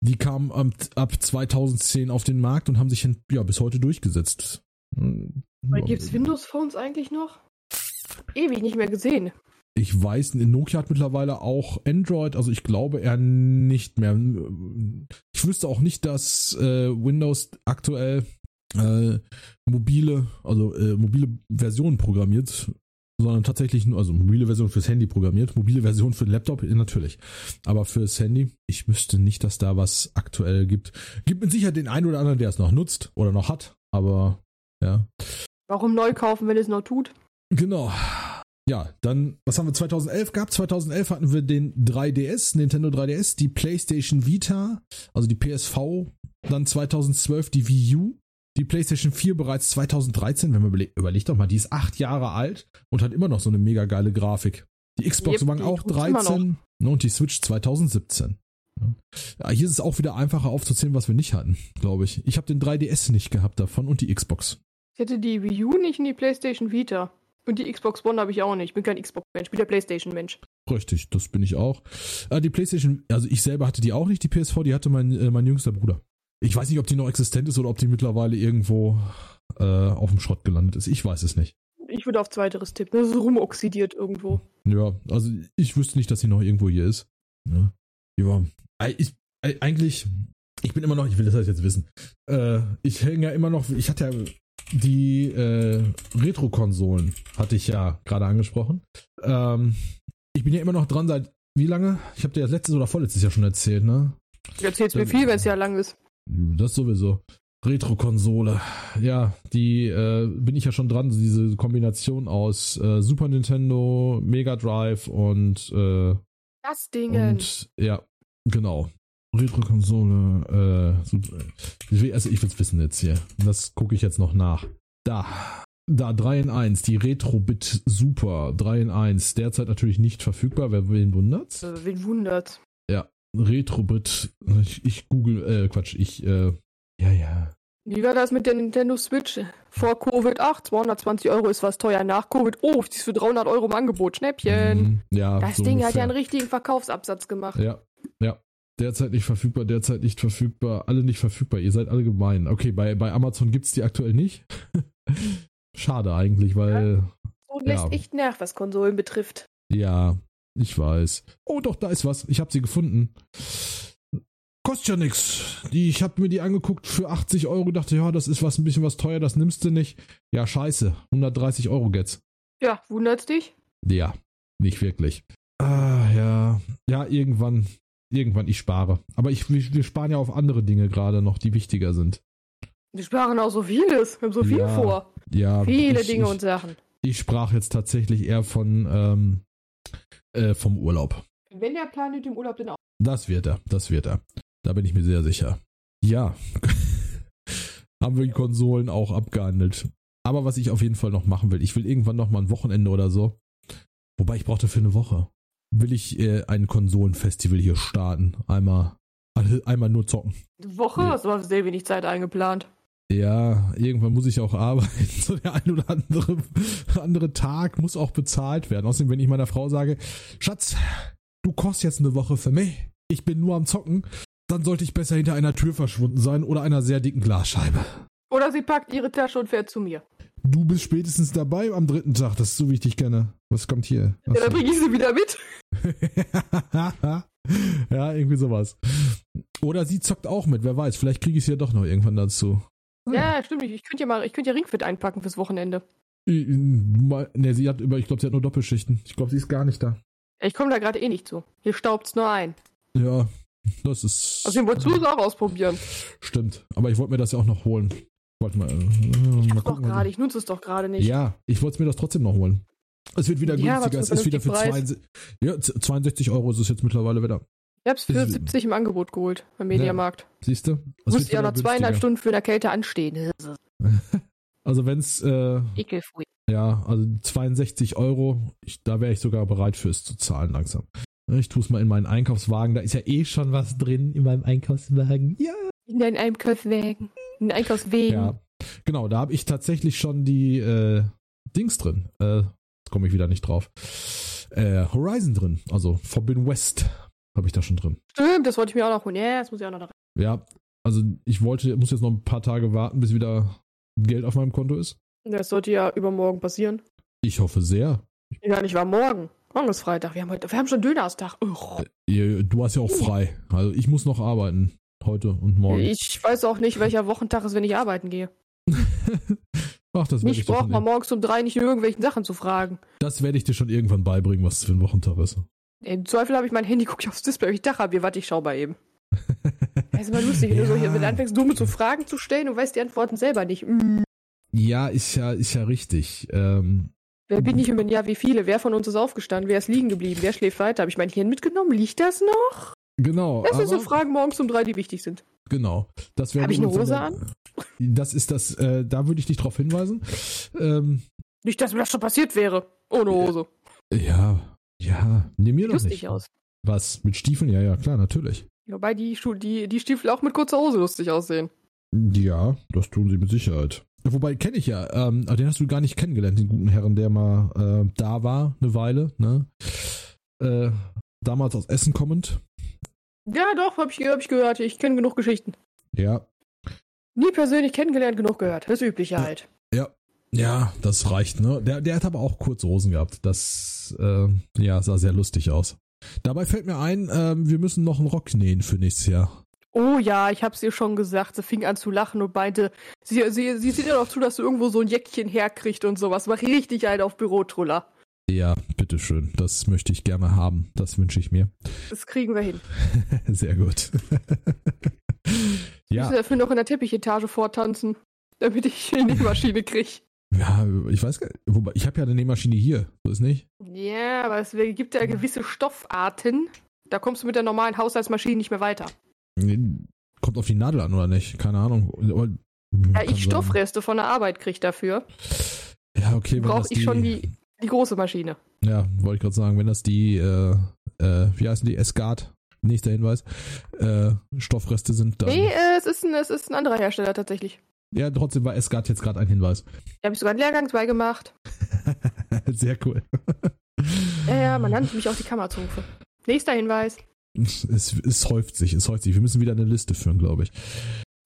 Die kamen ab, ab 2010 auf den Markt und haben sich ja, bis heute durchgesetzt. Gibt es Windows Phones eigentlich noch? Ewig nicht mehr gesehen. Ich weiß, Nokia hat mittlerweile auch Android, also ich glaube eher nicht mehr. Ich wüsste auch nicht, dass äh, Windows aktuell äh, mobile, also äh, mobile Versionen programmiert, sondern tatsächlich nur, also mobile Version fürs Handy programmiert, mobile Version für den Laptop natürlich, aber fürs Handy, ich wüsste nicht, dass da was aktuell gibt. Gibt mit Sicherheit den einen oder anderen, der es noch nutzt oder noch hat, aber ja. Warum neu kaufen, wenn es noch tut? Genau. Ja, dann, was haben wir 2011 gehabt? 2011 hatten wir den 3DS, Nintendo 3DS, die PlayStation Vita, also die PSV, dann 2012 die Wii U, die PlayStation 4 bereits 2013, wenn man überlegt, überlegt doch mal, die ist acht Jahre alt und hat immer noch so eine mega geile Grafik. Die Xbox yep, One auch 13 ne, und die Switch 2017. Ja, hier ist es auch wieder einfacher aufzuzählen, was wir nicht hatten, glaube ich. Ich habe den 3DS nicht gehabt davon und die Xbox. Ich hätte die Wii U nicht und die PlayStation Vita. Und die Xbox One habe ich auch nicht. Ich bin kein Xbox-Mensch, ich bin der PlayStation-Mensch. Richtig, das bin ich auch. Äh, die PlayStation, also ich selber hatte die auch nicht, die PSV, die hatte mein, äh, mein jüngster Bruder. Ich weiß nicht, ob die noch existent ist oder ob die mittlerweile irgendwo äh, auf dem Schrott gelandet ist. Ich weiß es nicht. Ich würde auf zweiteres tippen. Das ist rumoxidiert irgendwo. Ja, also ich wüsste nicht, dass sie noch irgendwo hier ist. Ja. ja. Ich, eigentlich, ich bin immer noch, ich will das halt jetzt wissen. Äh, ich hänge ja immer noch, ich hatte ja die äh, Retro-Konsolen, hatte ich ja gerade angesprochen. Ähm, ich bin ja immer noch dran seit wie lange? Ich habe dir das letztes oder vorletztes Jahr schon erzählt, ne? Du erzählst mir viel, wenn es ja lang ist. Das sowieso. Retro-Konsole. Ja, die äh, bin ich ja schon dran, diese Kombination aus äh, Super Nintendo, Mega Drive und äh, das Ding. Und ja, genau. Retro-Konsole, äh, also ich will es wissen jetzt hier. Das gucke ich jetzt noch nach. Da. Da, 3 in 1, die Retro-Bit Super, 3 in 1, derzeit natürlich nicht verfügbar, wer wen wundert's? Äh, wen wundert? Ja, Retro-Bit, ich, ich google, äh, Quatsch, ich, äh, ja, ja. Wie war das mit der Nintendo Switch? Vor Covid 8, 220 Euro ist was teuer. Nach Covid, oh, die ist für 300 Euro im Angebot. Schnäppchen. Mhm, ja, das so Ding ungefähr. hat ja einen richtigen Verkaufsabsatz gemacht. Ja, ja. Derzeit nicht verfügbar, derzeit nicht verfügbar, alle nicht verfügbar. Ihr seid alle gemein. Okay, bei, bei Amazon gibt es die aktuell nicht. Schade eigentlich, weil. Ja. So lässt ja. echt nach, was Konsolen betrifft. Ja, ich weiß. Oh, doch, da ist was. Ich habe sie gefunden. Kostet ja nix. Die, ich habe mir die angeguckt für 80 Euro, dachte, ja, das ist was ein bisschen was teuer, das nimmst du nicht. Ja, scheiße. 130 Euro geht's. Ja, wundert's dich? Ja, nicht wirklich. Ah, ja. Ja, irgendwann Irgendwann, ich spare. Aber ich, wir sparen ja auf andere Dinge gerade noch, die wichtiger sind. Wir sparen auch so vieles. Wir haben so viel ja, vor. Ja. Viele ich, Dinge ich, und Sachen. Ich sprach jetzt tatsächlich eher von ähm, äh, vom Urlaub. Wenn der Plan mit dem Urlaub denn auch. Das wird er, das wird er. Da bin ich mir sehr sicher. Ja. haben wir die Konsolen auch abgehandelt. Aber was ich auf jeden Fall noch machen will, ich will irgendwann noch mal ein Wochenende oder so. Wobei ich brauchte für eine Woche will ich äh, ein Konsolenfestival hier starten. Einmal, einmal nur zocken. Eine Woche? Nee. Hast du aber sehr wenig Zeit eingeplant. Ja, irgendwann muss ich auch arbeiten. So der ein oder andere, andere Tag muss auch bezahlt werden. Außerdem, wenn ich meiner Frau sage, Schatz, du kochst jetzt eine Woche für mich, ich bin nur am Zocken, dann sollte ich besser hinter einer Tür verschwunden sein oder einer sehr dicken Glasscheibe. Oder sie packt ihre Tasche und fährt zu mir. Du bist spätestens dabei am dritten Tag, das ist so wie ich dich kenne. Was kommt hier? Ja, dann bringe ich sie wieder mit. ja, irgendwie sowas. Oder sie zockt auch mit, wer weiß. Vielleicht kriege ich sie ja doch noch irgendwann dazu. Ja, stimmt. Ich könnte ja mal, ich könnte ja Ringfit einpacken fürs Wochenende. Ne, sie hat über, ich glaube, sie hat nur Doppelschichten. Ich glaube, sie ist gar nicht da. Ich komme da gerade eh nicht zu. Hier staubt's nur ein. Ja, das ist. Also, den wolltest du es auch ausprobieren. Stimmt. Aber ich wollte mir das ja auch noch holen. Warte mal. Äh, ich mal gucken, doch gerade, ich nutze es doch gerade nicht. Ja, ich wollte mir das trotzdem noch holen. Es wird wieder günstiger. Ja, es ist wieder für 62, ja, 62 Euro ist es jetzt mittlerweile wieder. Ich hab's für 70 im Angebot geholt beim Mediamarkt. Ja, siehst du? Muss ja noch zweieinhalb Stunden für der Kälte anstehen. also wenn's äh. Ja, also 62 Euro, ich, da wäre ich sogar bereit für es zu zahlen langsam. Ich tue es mal in meinen Einkaufswagen, da ist ja eh schon was drin in meinem Einkaufswagen. Ja. In deinen Einkaufswagen. In den Einkaufswegen. Ja. Genau, da habe ich tatsächlich schon die äh, Dings drin. Äh, jetzt komme ich wieder nicht drauf. Äh, Horizon drin, also Forbidden West habe ich da schon drin. Stimmt, das wollte ich mir auch noch holen. Ja, das muss ich auch noch da rein. Ja, also ich wollte, muss jetzt noch ein paar Tage warten, bis wieder Geld auf meinem Konto ist. Das sollte ja übermorgen passieren. Ich hoffe sehr. Ja, nicht war morgen. Morgen ist Freitag. Wir haben, heute, wir haben schon Dönerstag. Äh, du hast ja auch frei. Also ich muss noch arbeiten. Heute und morgen. Ich weiß auch nicht, welcher Wochentag ist, wenn ich arbeiten gehe. Ach, das Mich braucht man morgens um drei nicht irgendwelchen Sachen zu fragen. Das werde ich dir schon irgendwann beibringen, was für ein Wochentag ist. Im Zweifel habe ich mein Handy, gucke ich aufs Display, ich Dach habe. Warte, ich schau mal eben. das ist immer lustig, wenn ja. du so hier, du anfängst, dumme zu Fragen zu stellen und weißt die Antworten selber nicht. Mm. Ja, ist ja, ist ja richtig. Ähm, wer bin ich und wenn ja, wie viele? Wer von uns ist aufgestanden? Wer ist liegen geblieben? Wer schläft weiter? Habe ich mein Hirn mitgenommen? Liegt das noch? Genau. Das sind so Fragen morgens um drei, die wichtig sind. Genau. Habe ich eine Hose an? Das ist das, äh, da würde ich dich drauf hinweisen. Ähm, nicht, dass mir das schon passiert wäre. Ohne Hose. Ja, ja. Nimm mir doch lustig nicht. aus. Was? Mit Stiefeln? Ja, ja, klar, natürlich. Wobei die, die, die Stiefel auch mit kurzer Hose lustig aussehen. Ja, das tun sie mit Sicherheit. Wobei kenne ich ja, ähm, den hast du gar nicht kennengelernt, den guten Herren, der mal äh, da war, eine Weile, ne? Äh, damals aus Essen kommend. Ja, doch, hab ich, hab ich gehört. Ich kenne genug Geschichten. Ja. Nie persönlich kennengelernt, genug gehört. Das Übliche halt. Ja. Ja, das reicht, ne? Der, der hat aber auch kurze Hosen gehabt. Das, äh, ja, sah sehr lustig aus. Dabei fällt mir ein, äh, wir müssen noch einen Rock nähen für nächstes Jahr. Oh ja, ich hab's ihr schon gesagt. Sie fing an zu lachen und meinte, sie, sie, sie sieht ja doch zu, dass du irgendwo so ein Jäckchen herkriegst und sowas. Mach richtig einen auf Bürotruller. Ja, bitteschön. Das möchte ich gerne haben. Das wünsche ich mir. Das kriegen wir hin. Sehr gut. ja. Ich muss dafür noch in der Teppichetage vortanzen, damit ich die Nähmaschine kriege. Ja, ich weiß gar nicht. Wobei, ich habe ja eine Nähmaschine hier. So ist nicht? Ja, aber es gibt ja gewisse Stoffarten. Da kommst du mit der normalen Haushaltsmaschine nicht mehr weiter. Kommt auf die Nadel an, oder nicht? Keine Ahnung. Ja, ich Stoffreste von der Arbeit kriege dafür. Ja, okay. Brauche ich schon die, die große Maschine. Ja, wollte ich gerade sagen, wenn das die, äh, äh, wie heißen die, S-Guard, nächster Hinweis, äh, Stoffreste sind, dann... Nee, äh, es, ist ein, es ist ein anderer Hersteller tatsächlich. Ja, trotzdem war S-Guard jetzt gerade ein Hinweis. Da habe ich sogar einen Lehrgang 2 gemacht. Sehr cool. ja, ja, man nannte mich auch die Kammerzofe. Nächster Hinweis. Es, es häuft sich, es häuft sich. Wir müssen wieder eine Liste führen, glaube ich.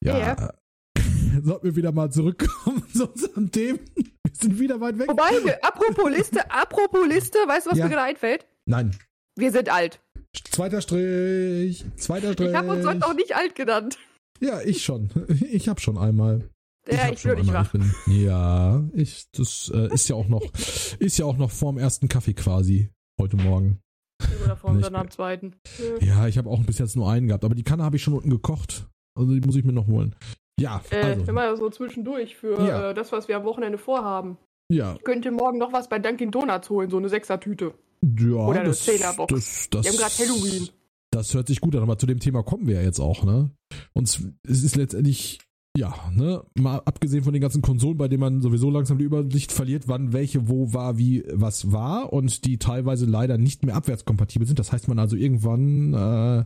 Ja. ja. Sollten wir wieder mal zurückkommen zu unseren Themen. Wir sind wieder weit weg. Wobei, apropos Liste, apropos Liste, weißt du, was ja. mir gerade einfällt? Nein. Wir sind alt. Zweiter Strich, zweiter Strich. Ich habe uns heute auch nicht alt genannt. Ja, ich schon. Ich habe schon einmal. Ja, ich, ich würde nicht wach. Ja, ich, das äh, ist ja auch noch, ist ja auch noch vorm ersten Kaffee quasi heute Morgen. Oder vorm dann am zweiten. Ja, ich habe auch bis jetzt nur einen gehabt, aber die Kanne habe ich schon unten gekocht. Also die muss ich mir noch holen. Ja, äh, also. Immer so zwischendurch für ja. äh, das, was wir am Wochenende vorhaben. Ja. Ich könnte morgen noch was bei Dunkin' Donuts holen, so eine Sechser-Tüte. Ja, Oder eine das, Zehnerbox. Das, das, wir haben gerade Halloween. Das hört sich gut an, aber zu dem Thema kommen wir ja jetzt auch, ne? Und es ist letztendlich, ja, ne, mal abgesehen von den ganzen Konsolen, bei denen man sowieso langsam die Übersicht verliert, wann welche, wo war, wie, was war und die teilweise leider nicht mehr abwärtskompatibel sind. Das heißt, man also irgendwann äh,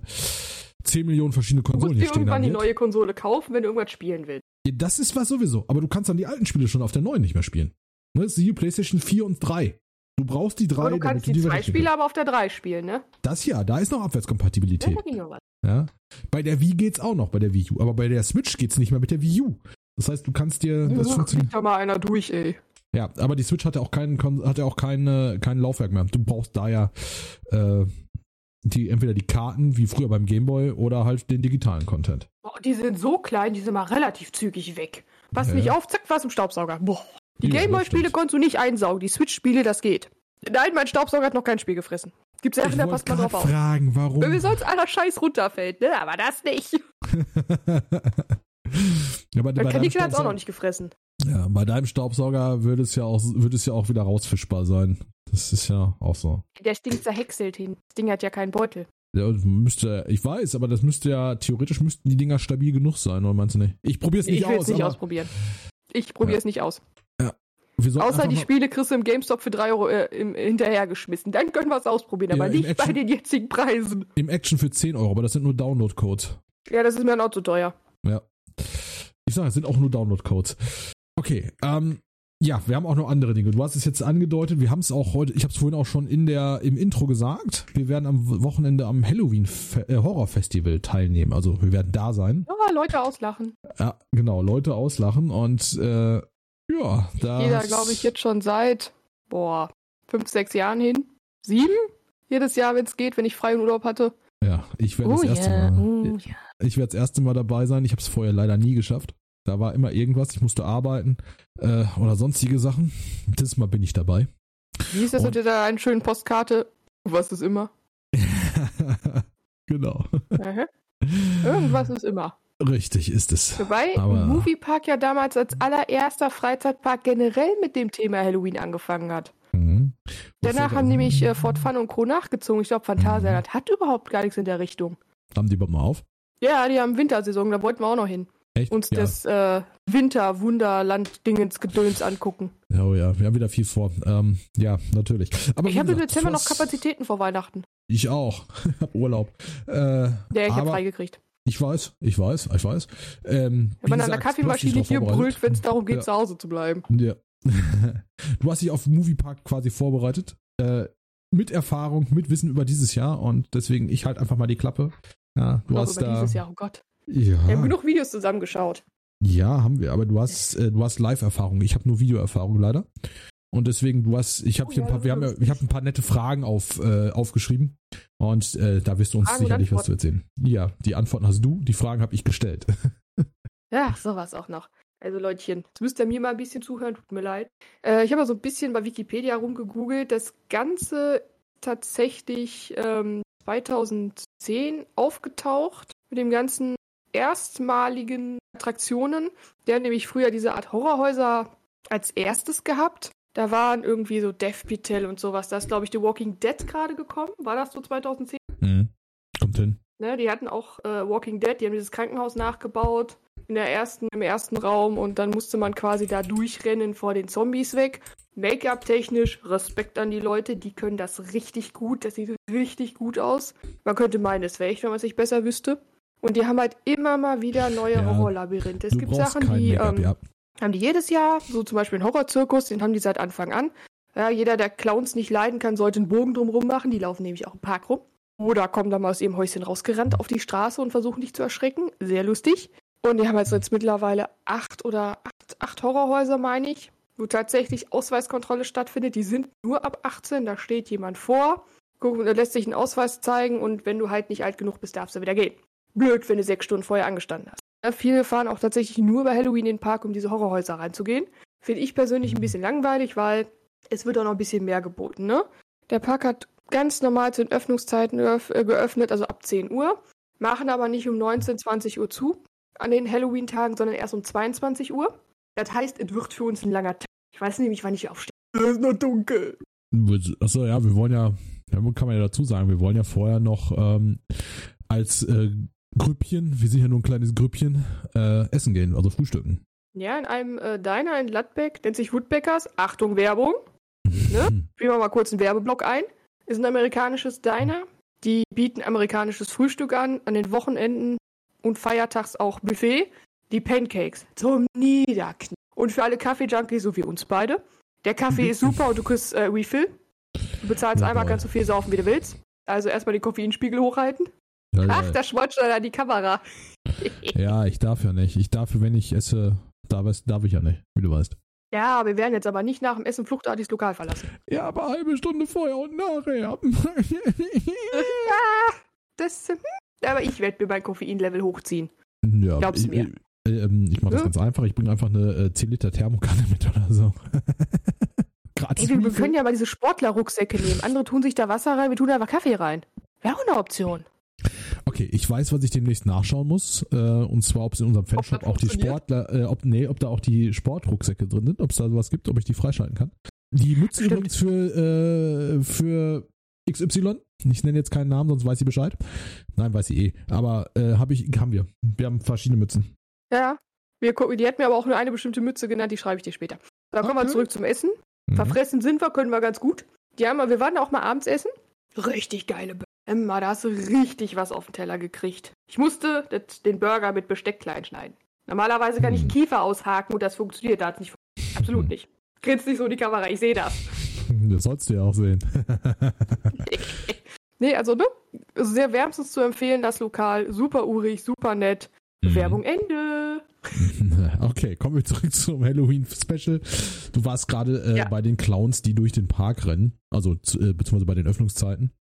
10 Millionen verschiedene Konsolen hier stehen Du musst irgendwann die neue Konsole kaufen, wenn du irgendwas spielen willst. Ja, das ist was sowieso, aber du kannst dann die alten Spiele schon auf der neuen nicht mehr spielen. Ne, siehe PlayStation 4 und 3. Du brauchst die drei. Aber du kannst die, die zwei Spiele aber auf der drei spielen, ne? Das ja, da ist noch Abwärtskompatibilität. Ja. Ja. Bei der Wii geht's auch noch, bei der Wii U. Aber bei der Switch geht's nicht mehr mit der Wii U. Das heißt, du kannst dir. Das ja, funktioniert. da mal einer durch, ey. Ja, aber die Switch hat ja auch keinen, hat ja auch keine, kein Laufwerk mehr. Du brauchst da ja äh, die, entweder die Karten wie früher beim Gameboy oder halt den digitalen Content. Boah, die sind so klein, die sind mal relativ zügig weg. Was ja. nicht auf, zack, was im Staubsauger. Boah. Die ja, Gameboy-Spiele konntest du nicht einsaugen. Die Switch-Spiele, das geht. Nein, mein Staubsauger hat noch kein Spiel gefressen. Gibt Sachen, da passt man drauf auf. fragen, warum? Mir sonst aller Scheiß runterfällt, ne? Aber das nicht. ja, bei, mein Kaninchen hat es auch noch nicht gefressen. Ja, bei deinem Staubsauger würde es ja auch, würde es ja auch wieder rausfischbar sein. Das ist ja auch so. Der stinkt zerhäckselt hin. Das Ding hat ja keinen Beutel. Ja, müsste, ich weiß, aber das müsste ja, theoretisch müssten die Dinger stabil genug sein, oder meinst du nicht? Ich probiere es nicht ich aus. Ich will es nicht ausprobieren. Ich probiere es ja. nicht aus. Ja. Außer die Spiele kriegst du im GameStop für 3 Euro äh, im, hinterhergeschmissen. Dann können wir es ausprobieren, aber nicht Action, bei den jetzigen Preisen. Im Action für 10 Euro, aber das sind nur Download-Codes. Ja, das ist mir auch zu teuer. Ja. Ich sage, es sind auch nur Download-Codes. Okay, ähm, ja, wir haben auch noch andere Dinge. Du hast es jetzt angedeutet, wir haben es auch heute, ich habe es vorhin auch schon in der, im Intro gesagt, wir werden am Wochenende am Halloween äh, Horror Festival teilnehmen. Also wir werden da sein. Ja, Leute auslachen. Ja, genau, Leute auslachen und äh, ja, da. Jeder, glaube ich, jetzt schon seit, boah, fünf, sechs Jahren hin. Sieben? Jedes Jahr, wenn es geht, wenn ich freien Urlaub hatte. Ja, ich werde oh, das erste yeah. Mal. Oh, yeah. Ich werde das erste Mal dabei sein. Ich habe es vorher leider nie geschafft. Da war immer irgendwas, ich musste arbeiten äh, oder sonstige Sachen. Dieses Mal bin ich dabei. Wie ist das mit dieser einen schönen Postkarte? Was ist immer? genau. Irgendwas ist immer. Richtig ist es. Wobei Aber Moviepark ja damals als allererster Freizeitpark generell mit dem Thema Halloween angefangen hat. Mhm. Danach haben nämlich äh, Fort Fun und Co. nachgezogen. Ich glaube, Phantasialand mhm. hat überhaupt gar nichts in der Richtung. Haben die überhaupt mal auf? Ja, die haben Wintersaison, da wollten wir auch noch hin. Echt? Uns ja. das äh, Winter-Wunderland-Dingens-Gedöns angucken. Oh ja, wir haben wieder viel vor. Ähm, ja, natürlich. Aber ich habe im Dezember noch Kapazitäten vor Weihnachten. Ich auch. Urlaub. Äh, ja, ich habe freigekriegt. Ich weiß, ich weiß, ich weiß. Ähm, Wenn man an der Kaffeemaschine hier brüllt, wenn es darum geht, ja. zu Hause zu bleiben. Ja. du hast dich auf Moviepark quasi vorbereitet. Äh, mit Erfahrung, mit Wissen über dieses Jahr und deswegen ich halt einfach mal die Klappe. Ja, du hast über da, dieses Jahr, oh Gott. Ja. Wir haben genug Videos zusammengeschaut. Ja, haben wir, aber du hast, äh, du hast Live-Erfahrung. Ich habe nur Video-Erfahrung leider. Und deswegen, du hast, ich habe oh, hier ein paar, wir haben ja, ich habe ein paar nette Fragen auf, äh, aufgeschrieben. Und äh, da wirst du uns Fragen sicherlich was zu erzählen. Ja, die Antworten hast du, die Fragen habe ich gestellt. ja, sowas auch noch. Also Leutchen, jetzt müsst ihr mir mal ein bisschen zuhören, tut mir leid. Äh, ich habe mal so ein bisschen bei Wikipedia rumgegoogelt. Das Ganze tatsächlich ähm, 2010 aufgetaucht mit dem ganzen erstmaligen Attraktionen. Der hat nämlich früher diese Art Horrorhäuser als erstes gehabt. Da waren irgendwie so Death Pitel und sowas. Da ist, glaube ich, The Walking Dead gerade gekommen. War das so 2010? Mhm. Kommt hin. Ne, die hatten auch äh, Walking Dead, die haben dieses Krankenhaus nachgebaut in der ersten, im ersten Raum und dann musste man quasi da durchrennen vor den Zombies weg. Make-up technisch, Respekt an die Leute, die können das richtig gut, das sieht richtig gut aus. Man könnte meinen, es wäre echt, wenn man es sich besser wüsste. Und die haben halt immer mal wieder neue ja, Horrorlabyrinthe. Es gibt Sachen, die ähm. Haben die jedes Jahr, so zum Beispiel einen Horrorzirkus, den haben die seit Anfang an. Ja, jeder, der Clowns nicht leiden kann, sollte einen Bogen drumrum machen. Die laufen nämlich auch im Park rum. Oder kommen dann mal aus ihrem Häuschen rausgerannt auf die Straße und versuchen dich zu erschrecken. Sehr lustig. Und die haben also jetzt mittlerweile acht oder acht, acht Horrorhäuser, meine ich, wo tatsächlich Ausweiskontrolle stattfindet. Die sind nur ab 18, da steht jemand vor, guck, lässt sich einen Ausweis zeigen und wenn du halt nicht alt genug bist, darfst du wieder gehen blöd, wenn du sechs Stunden vorher angestanden hast. Ja, viele fahren auch tatsächlich nur bei Halloween in den Park, um diese Horrorhäuser reinzugehen. Finde ich persönlich ein bisschen langweilig, weil es wird auch noch ein bisschen mehr geboten, ne? Der Park hat ganz normal zu den Öffnungszeiten äh, geöffnet, also ab 10 Uhr, machen aber nicht um 19, 20 Uhr zu an den Halloween-Tagen, sondern erst um 22 Uhr. Das heißt, es wird für uns ein langer Tag. Ich weiß nämlich, wann ich aufstehe. Es ist noch dunkel. Achso, ja, wir wollen ja, ja, kann man ja dazu sagen, wir wollen ja vorher noch ähm, als äh, Grüppchen, wir sind ja nur ein kleines Grüppchen, äh, essen gehen, also frühstücken. Ja, in einem äh, Diner in Gladbeck, nennt sich Woodbeckers. Achtung, Werbung. ne? Spielen wir mal kurz einen Werbeblock ein. Ist ein amerikanisches Diner. Die bieten amerikanisches Frühstück an, an den Wochenenden und feiertags auch Buffet. Die Pancakes zum Niederknien. Und für alle Kaffee-Junkies, so wie uns beide. Der Kaffee ist super und du kriegst äh, Refill. Du bezahlst einmal, kannst du viel saufen, wie du willst. Also erstmal den Koffeinspiegel hochhalten. Ja, Ach, da schmolzt schon an die Kamera. ja, ich darf ja nicht. Ich darf, wenn ich esse, Da darf ich ja nicht, wie du weißt. Ja, wir werden jetzt aber nicht nach dem Essen fluchtartig das Lokal verlassen. Ja, aber eine halbe Stunde vorher und nachher. ja, das. Hm, aber ich werde mir mein Koffeinlevel hochziehen. Ja, Glaub's ich, mir. Ich, äh, ähm, ich mache das ja? ganz einfach. Ich bringe einfach eine äh, 10 Liter Thermokanne mit oder so. Gratis. Ey, wir, wir können ja mal diese Sportler-Rucksäcke nehmen. Andere tun sich da Wasser rein, wir tun da einfach Kaffee rein. Wäre auch eine Option. Okay, ich weiß, was ich demnächst nachschauen muss. Äh, und zwar, ob es in unserem Fanshop auch die Sportler, äh, ob, nee, ob da auch die Sportrucksäcke drin sind, ob es da sowas gibt, ob ich die freischalten kann. Die Mütze Stimmt. übrigens für, äh, für XY. Ich nenne jetzt keinen Namen, sonst weiß sie Bescheid. Nein, weiß sie eh. Aber äh, hab ich, haben wir. Wir haben verschiedene Mützen. Ja, wir gucken, die hätten mir aber auch nur eine bestimmte Mütze genannt, die schreibe ich dir später. Dann kommen wir zurück zum Essen. Mhm. Verfressen sind wir, können wir ganz gut. Die haben wir, wir waren auch mal abends essen. Richtig geile Emma, da hast du richtig was auf den Teller gekriegt. Ich musste den Burger mit Besteck klein schneiden. Normalerweise kann ich einen hm. Kiefer aushaken und das funktioniert. Da hat nicht funktioniert. Absolut nicht. Grinst nicht so in die Kamera, ich sehe das. Das sollst du ja auch sehen. nee, also, ne? Sehr wärmstens zu empfehlen, das Lokal. Super urig, super nett. Mhm. Werbung Ende. Okay, kommen wir zurück zum Halloween-Special. Du warst gerade äh, ja. bei den Clowns, die durch den Park rennen. Also, äh, beziehungsweise bei den Öffnungszeiten.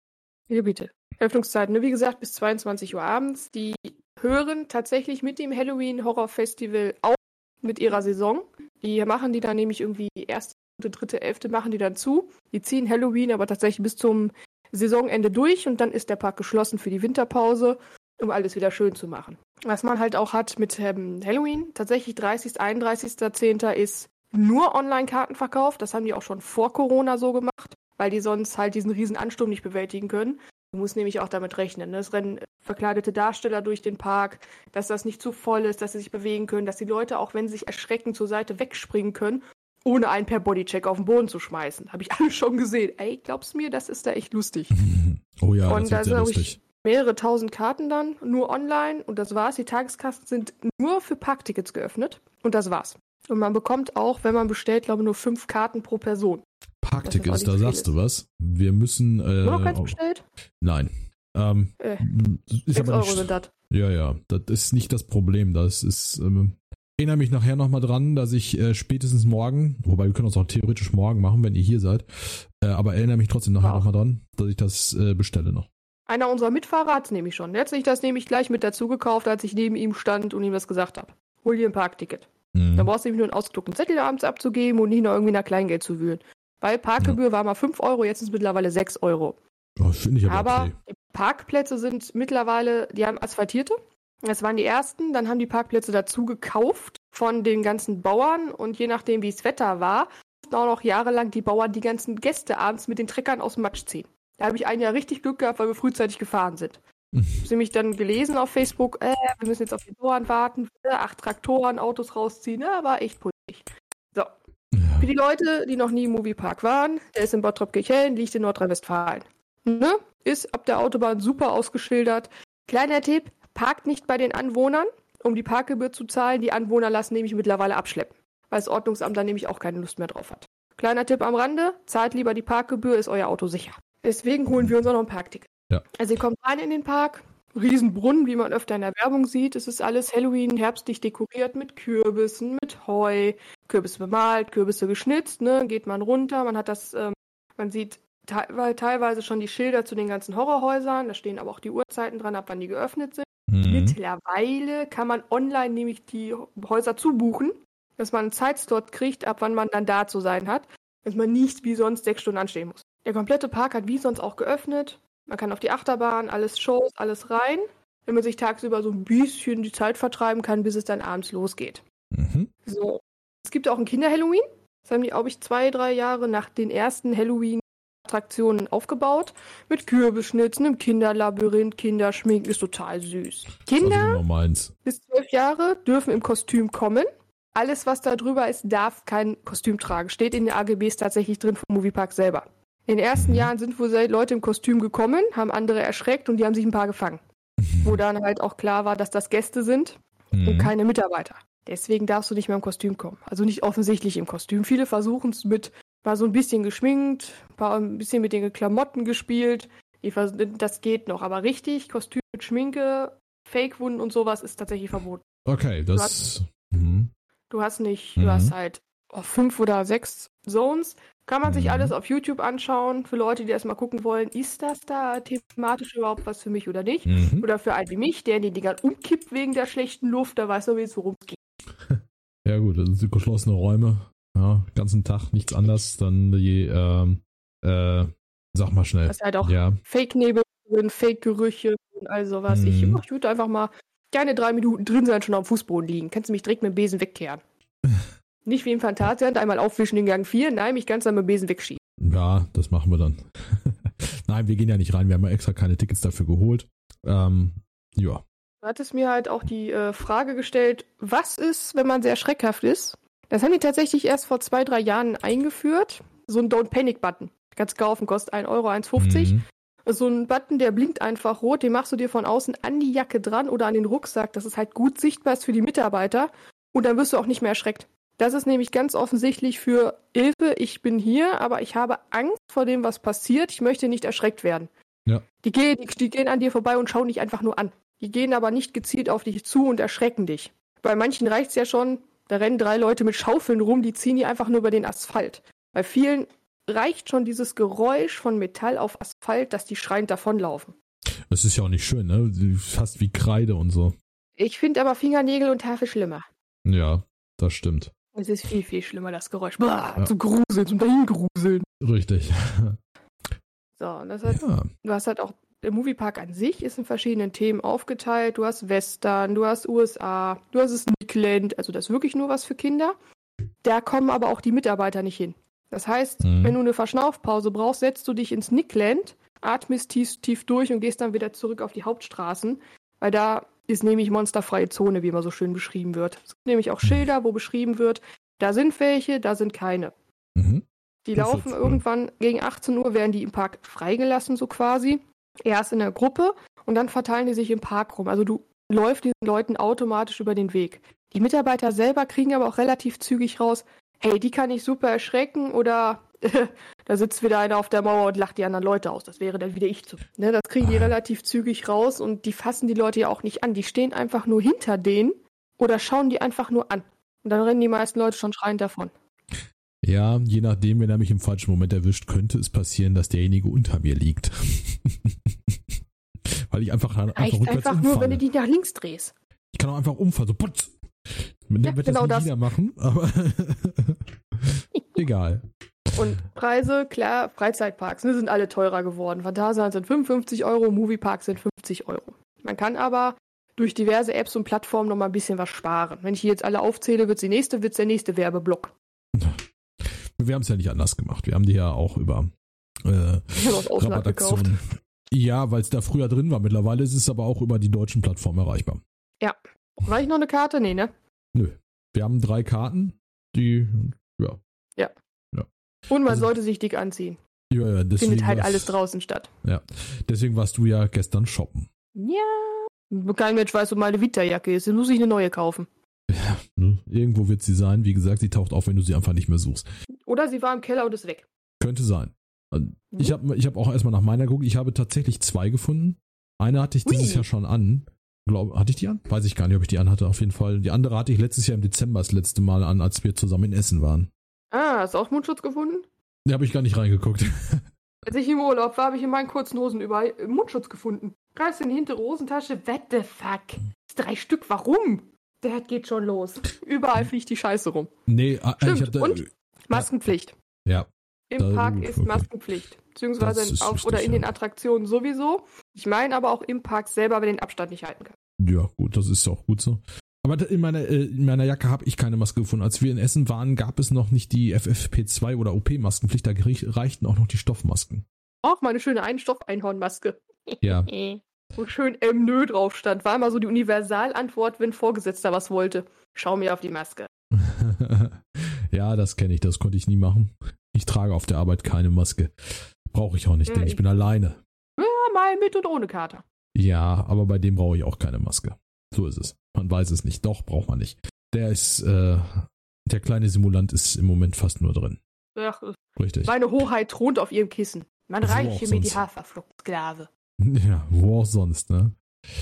Ja, bitte. Öffnungszeiten, ne? wie gesagt, bis 22 Uhr abends. Die hören tatsächlich mit dem Halloween Horror Festival auf mit ihrer Saison. Die machen die dann nämlich irgendwie erste, dritte, elfte machen die dann zu. Die ziehen Halloween aber tatsächlich bis zum Saisonende durch und dann ist der Park geschlossen für die Winterpause, um alles wieder schön zu machen. Was man halt auch hat mit ähm, Halloween, tatsächlich 30., 31.10. ist nur Online-Kartenverkauf. Das haben die auch schon vor Corona so gemacht weil die sonst halt diesen riesen Ansturm nicht bewältigen können. Du musst nämlich auch damit rechnen. Ne? Es rennen verkleidete Darsteller durch den Park, dass das nicht zu voll ist, dass sie sich bewegen können, dass die Leute, auch wenn sie sich erschrecken, zur Seite wegspringen können, ohne einen per Bodycheck auf den Boden zu schmeißen. Habe ich alles schon gesehen. Ey, glaubst du mir, das ist da echt lustig. oh ja, und das ist da lustig. mehrere tausend Karten dann, nur online und das war's. Die Tageskasten sind nur für Parktickets geöffnet und das war's. Und man bekommt auch, wenn man bestellt, glaube ich, nur fünf Karten pro Person. Parktickets, da sagst du was. Wir müssen. Äh, noch keins bestellt? Nein. Ähm, äh, ist aber nicht, Euro sind das. Ja, ja, das ist nicht das Problem. Das ist. Ähm, erinnere mich nachher nochmal dran, dass ich äh, spätestens morgen, wobei wir können das auch theoretisch morgen machen, wenn ihr hier seid, äh, aber erinnere mich trotzdem nachher nochmal dran, dass ich das äh, bestelle noch. Einer unserer Mitfahrer hat es nämlich schon. Sich das nämlich gleich mit dazu gekauft, als ich neben ihm stand und ihm das gesagt habe. Hol dir ein Parkticket. Mhm. Dann brauchst du nämlich nur einen ausgedruckten Zettel abends abzugeben und nicht noch irgendwie nach Kleingeld zu wühlen. Weil Parkgebühr ja. war mal 5 Euro, jetzt ist es mittlerweile 6 Euro. Oh, finde ich aber, aber okay. die Parkplätze sind mittlerweile, die haben asphaltierte. Das waren die ersten. Dann haben die Parkplätze dazu gekauft von den ganzen Bauern. Und je nachdem, wie es Wetter war, auch noch jahrelang die Bauern die ganzen Gäste abends mit den Treckern aus dem Matsch ziehen. Da habe ich ein Jahr richtig Glück gehabt, weil wir frühzeitig gefahren sind. Ich habe mich dann gelesen auf Facebook, äh, wir müssen jetzt auf die Bauern warten, acht Traktoren, Autos rausziehen. Ja, war echt putzig. Für die Leute, die noch nie im Moviepark waren, der ist in Bottrop-Kirchhellen, liegt in Nordrhein-Westfalen. Ne? Ist ab der Autobahn super ausgeschildert. Kleiner Tipp, parkt nicht bei den Anwohnern, um die Parkgebühr zu zahlen. Die Anwohner lassen nämlich mittlerweile abschleppen, weil das Ordnungsamt da nämlich auch keine Lust mehr drauf hat. Kleiner Tipp am Rande, zahlt lieber die Parkgebühr, ist euer Auto sicher. Deswegen holen wir uns auch noch ein Parkticket. Ja. Also ihr kommt rein in den Park, Riesenbrunnen, wie man öfter in der Werbung sieht. Es ist alles Halloween, herbstlich dekoriert mit Kürbissen, mit Heu, Kürbisse bemalt, Kürbisse geschnitzt, ne? Geht man runter, man hat das, ähm, man sieht te teilweise schon die Schilder zu den ganzen Horrorhäusern, da stehen aber auch die Uhrzeiten dran, ab wann die geöffnet sind. Mhm. Mittlerweile kann man online nämlich die Häuser zubuchen, dass man einen Zeitslot kriegt, ab wann man dann da zu sein hat, dass man nicht wie sonst sechs Stunden anstehen muss. Der komplette Park hat wie sonst auch geöffnet. Man kann auf die Achterbahn, alles Shows, alles rein, wenn man sich tagsüber so ein bisschen die Zeit vertreiben kann, bis es dann abends losgeht. Mhm. So. Es gibt auch ein Kinder-Halloween. Das haben die, glaube ich, zwei, drei Jahre nach den ersten Halloween-Attraktionen aufgebaut. Mit Kürbisschnitzen, einem Kinderlabyrinth, Kinderschminken. Ist total süß. Kinder bis zwölf Jahre dürfen im Kostüm kommen. Alles, was da drüber ist, darf kein Kostüm tragen. Steht in den AGBs tatsächlich drin vom Moviepark selber. In den ersten Jahren sind wohl Leute im Kostüm gekommen, haben andere erschreckt und die haben sich ein paar gefangen. Wo dann halt auch klar war, dass das Gäste sind mhm. und keine Mitarbeiter. Deswegen darfst du nicht mehr im Kostüm kommen. Also nicht offensichtlich im Kostüm. Viele versuchen es mit, mal so ein bisschen geschminkt, ein bisschen mit den Klamotten gespielt. Das geht noch. Aber richtig, Kostüm mit Schminke, Fake-Wunden und sowas ist tatsächlich verboten. Okay, das. Du, Du hast nicht, mhm. du hast halt oh, fünf oder sechs Zones. Kann man sich mhm. alles auf YouTube anschauen. Für Leute, die erstmal gucken wollen, ist das da thematisch überhaupt was für mich oder nicht? Mhm. Oder für einen wie mich, der in den Dingern umkippt wegen der schlechten Luft, da weiß er, worum es geht. Ja gut, das sind geschlossene Räume. Ja, ganzen Tag nichts anderes. Dann die, ähm, äh, sag mal schnell. Das ist halt auch ja. Fake-Nebel, Fake-Gerüche und all sowas. Mhm. Ich, ich würde einfach mal gerne drei Minuten drin sein, schon am Fußboden liegen. Kannst du mich direkt mit dem Besen wegkehren. Nicht wie im Phantasialand, einmal aufwischen in Gang 4, nein, mich ganz am Besen wegschieben. Ja, das machen wir dann. nein, wir gehen ja nicht rein, wir haben ja extra keine Tickets dafür geholt. Ähm, ja. Du hattest mir halt auch die äh, Frage gestellt, was ist, wenn man sehr schreckhaft ist? Das haben die tatsächlich erst vor zwei, drei Jahren eingeführt. So ein Don't Panic Button. Ganz kaufen, kostet 1 Euro, 1,50. Mhm. So ein Button, der blinkt einfach rot, den machst du dir von außen an die Jacke dran oder an den Rucksack, dass es halt gut sichtbar ist für die Mitarbeiter. Und dann wirst du auch nicht mehr erschreckt. Das ist nämlich ganz offensichtlich für Hilfe, ich bin hier, aber ich habe Angst vor dem, was passiert. Ich möchte nicht erschreckt werden. Ja. Die, gehen, die, die gehen an dir vorbei und schauen dich einfach nur an. Die gehen aber nicht gezielt auf dich zu und erschrecken dich. Bei manchen reicht es ja schon, da rennen drei Leute mit Schaufeln rum, die ziehen die einfach nur über den Asphalt. Bei vielen reicht schon dieses Geräusch von Metall auf Asphalt, dass die schreiend davonlaufen. Das ist ja auch nicht schön, ne? Fast wie Kreide und so. Ich finde aber Fingernägel und Tafel schlimmer. Ja, das stimmt. Es ist viel, viel schlimmer, das Geräusch. Blah, ja. Zum Gruseln, zum Dahingruseln. Richtig. So, und das heißt, ja. du hast halt auch, der Moviepark an sich ist in verschiedenen Themen aufgeteilt. Du hast Western, du hast USA, du hast Sneakland, also das ist wirklich nur was für Kinder. Da kommen aber auch die Mitarbeiter nicht hin. Das heißt, mhm. wenn du eine Verschnaufpause brauchst, setzt du dich ins Nickland, atmest tief, tief durch und gehst dann wieder zurück auf die Hauptstraßen, weil da ist nämlich monsterfreie Zone, wie immer so schön beschrieben wird. Es gibt nämlich auch Schilder, wo beschrieben wird, da sind welche, da sind keine. Mhm. Die das laufen irgendwann gegen 18 Uhr, werden die im Park freigelassen, so quasi. Erst in der Gruppe und dann verteilen die sich im Park rum. Also du läufst diesen Leuten automatisch über den Weg. Die Mitarbeiter selber kriegen aber auch relativ zügig raus, hey, die kann ich super erschrecken oder da sitzt wieder einer auf der Mauer und lacht die anderen Leute aus. Das wäre dann wieder ich zu. Ne, das kriegen die relativ zügig raus und die fassen die Leute ja auch nicht an. Die stehen einfach nur hinter denen oder schauen die einfach nur an. Und dann rennen die meisten Leute schon schreiend davon. Ja, je nachdem, wenn er mich im falschen Moment erwischt, könnte es passieren, dass derjenige unter mir liegt. Weil ich einfach, einfach Reicht einfach nur, wenn du die nach links drehst. Ich kann auch einfach umfallen, so putz. Mit dem wird genau das nicht das. machen, aber egal. Und Preise, klar, Freizeitparks ne, sind alle teurer geworden. Phantasialand sind 55 Euro, Movieparks sind 50 Euro. Man kann aber durch diverse Apps und Plattformen noch mal ein bisschen was sparen. Wenn ich hier jetzt alle aufzähle, wird die nächste, wird's der nächste Werbeblock. Wir haben es ja nicht anders gemacht. Wir haben die ja auch über äh, Rabattaktionen. Ja, weil es da früher drin war. Mittlerweile ist es aber auch über die deutschen Plattformen erreichbar. Ja. War ich noch eine Karte? Nee, ne? Nö. Wir haben drei Karten, die, ja. Ja. ja. Und man also, sollte sich dick anziehen. Ja, ja, deswegen. Findet halt alles draußen statt. Ja. Deswegen warst du ja gestern shoppen. Ja. Kein Mensch weiß, wo meine Vita-Jacke ist. Dann muss ich eine neue kaufen. Ja, ne? irgendwo wird sie sein. Wie gesagt, sie taucht auf, wenn du sie einfach nicht mehr suchst. Oder sie war im Keller und ist weg. Könnte sein. Mhm. Ich habe ich hab auch erstmal nach meiner geguckt. Ich habe tatsächlich zwei gefunden. Eine hatte ich Ui. dieses Jahr schon an. Glaub, hatte ich die an? Weiß ich gar nicht, ob ich die an hatte, auf jeden Fall. Die andere hatte ich letztes Jahr im Dezember das letzte Mal an, als wir zusammen in Essen waren. Ah, hast du auch Mundschutz gefunden? Da habe ich gar nicht reingeguckt. Als ich im Urlaub war, habe ich in meinen kurzen Hosen überall Mundschutz gefunden. Greifst in die hintere Hosentasche, what the fuck? Drei Stück, warum? Der geht schon los. Überall fliegt die Scheiße rum. Nee, ah, Stimmt. ich da, Und Maskenpflicht. Ja. Im Park ist okay. Maskenpflicht. Beziehungsweise auf wichtig, oder in ja. den Attraktionen sowieso. Ich meine aber auch im Park selber, wenn den Abstand nicht halten kann. Ja, gut, das ist auch gut so. Aber in meiner, äh, in meiner Jacke habe ich keine Maske gefunden. Als wir in Essen waren, gab es noch nicht die FFP2 oder OP-Maskenpflicht. Da reichten auch noch die Stoffmasken. Auch meine schöne Einstoff-Einhornmaske. Ja. Wo schön M Nö drauf stand. War immer so die Universalantwort, wenn Vorgesetzter was wollte. Schau mir auf die Maske. ja, das kenne ich. Das konnte ich nie machen. Ich trage auf der Arbeit keine Maske. Brauche ich auch nicht, ja, denn ich bin alleine. Ja, mal mit und ohne Kater. Ja, aber bei dem brauche ich auch keine Maske. So ist es. Man weiß es nicht. Doch, braucht man nicht. Der ist, äh, der kleine Simulant ist im Moment fast nur drin. Ach, Richtig. Meine Hoheit thront auf ihrem Kissen. Man reiche mir die Haferflockensklave. Ja, wo auch sonst, ne?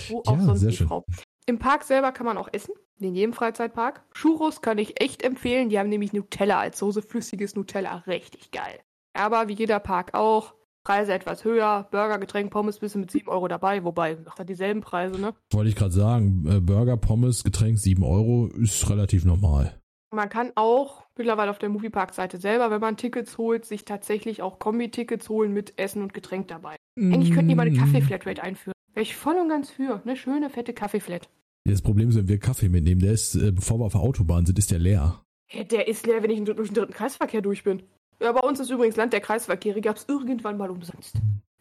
Wo auch ja, sonst, die schön. Frau. Im Park selber kann man auch essen. In jedem Freizeitpark. Churros kann ich echt empfehlen. Die haben nämlich Nutella als Soße, flüssiges Nutella. Richtig geil. Aber wie jeder Park auch, Preise etwas höher. Burger, Getränk, Pommes du mit 7 Euro dabei. Wobei, macht er dieselben Preise, ne? Wollte ich gerade sagen, äh, Burger, Pommes, Getränk 7 Euro ist relativ normal. Man kann auch mittlerweile auf der Moviepark-Seite selber, wenn man Tickets holt, sich tatsächlich auch Kombi-Tickets holen mit Essen und Getränk dabei. Eigentlich könnten die mal eine Kaffee-Flatrate einführen. Wäre ich voll und ganz für. Eine schöne, fette Kaffee-Flat. Das Problem ist, wenn wir Kaffee mitnehmen, der ist, äh, bevor wir auf der Autobahn sind, ist der leer. Ja, der ist leer, wenn ich durch den dritten Kreisverkehr durch bin. Ja, bei uns ist übrigens Land der Kreisverkehre, gab es irgendwann mal umsonst.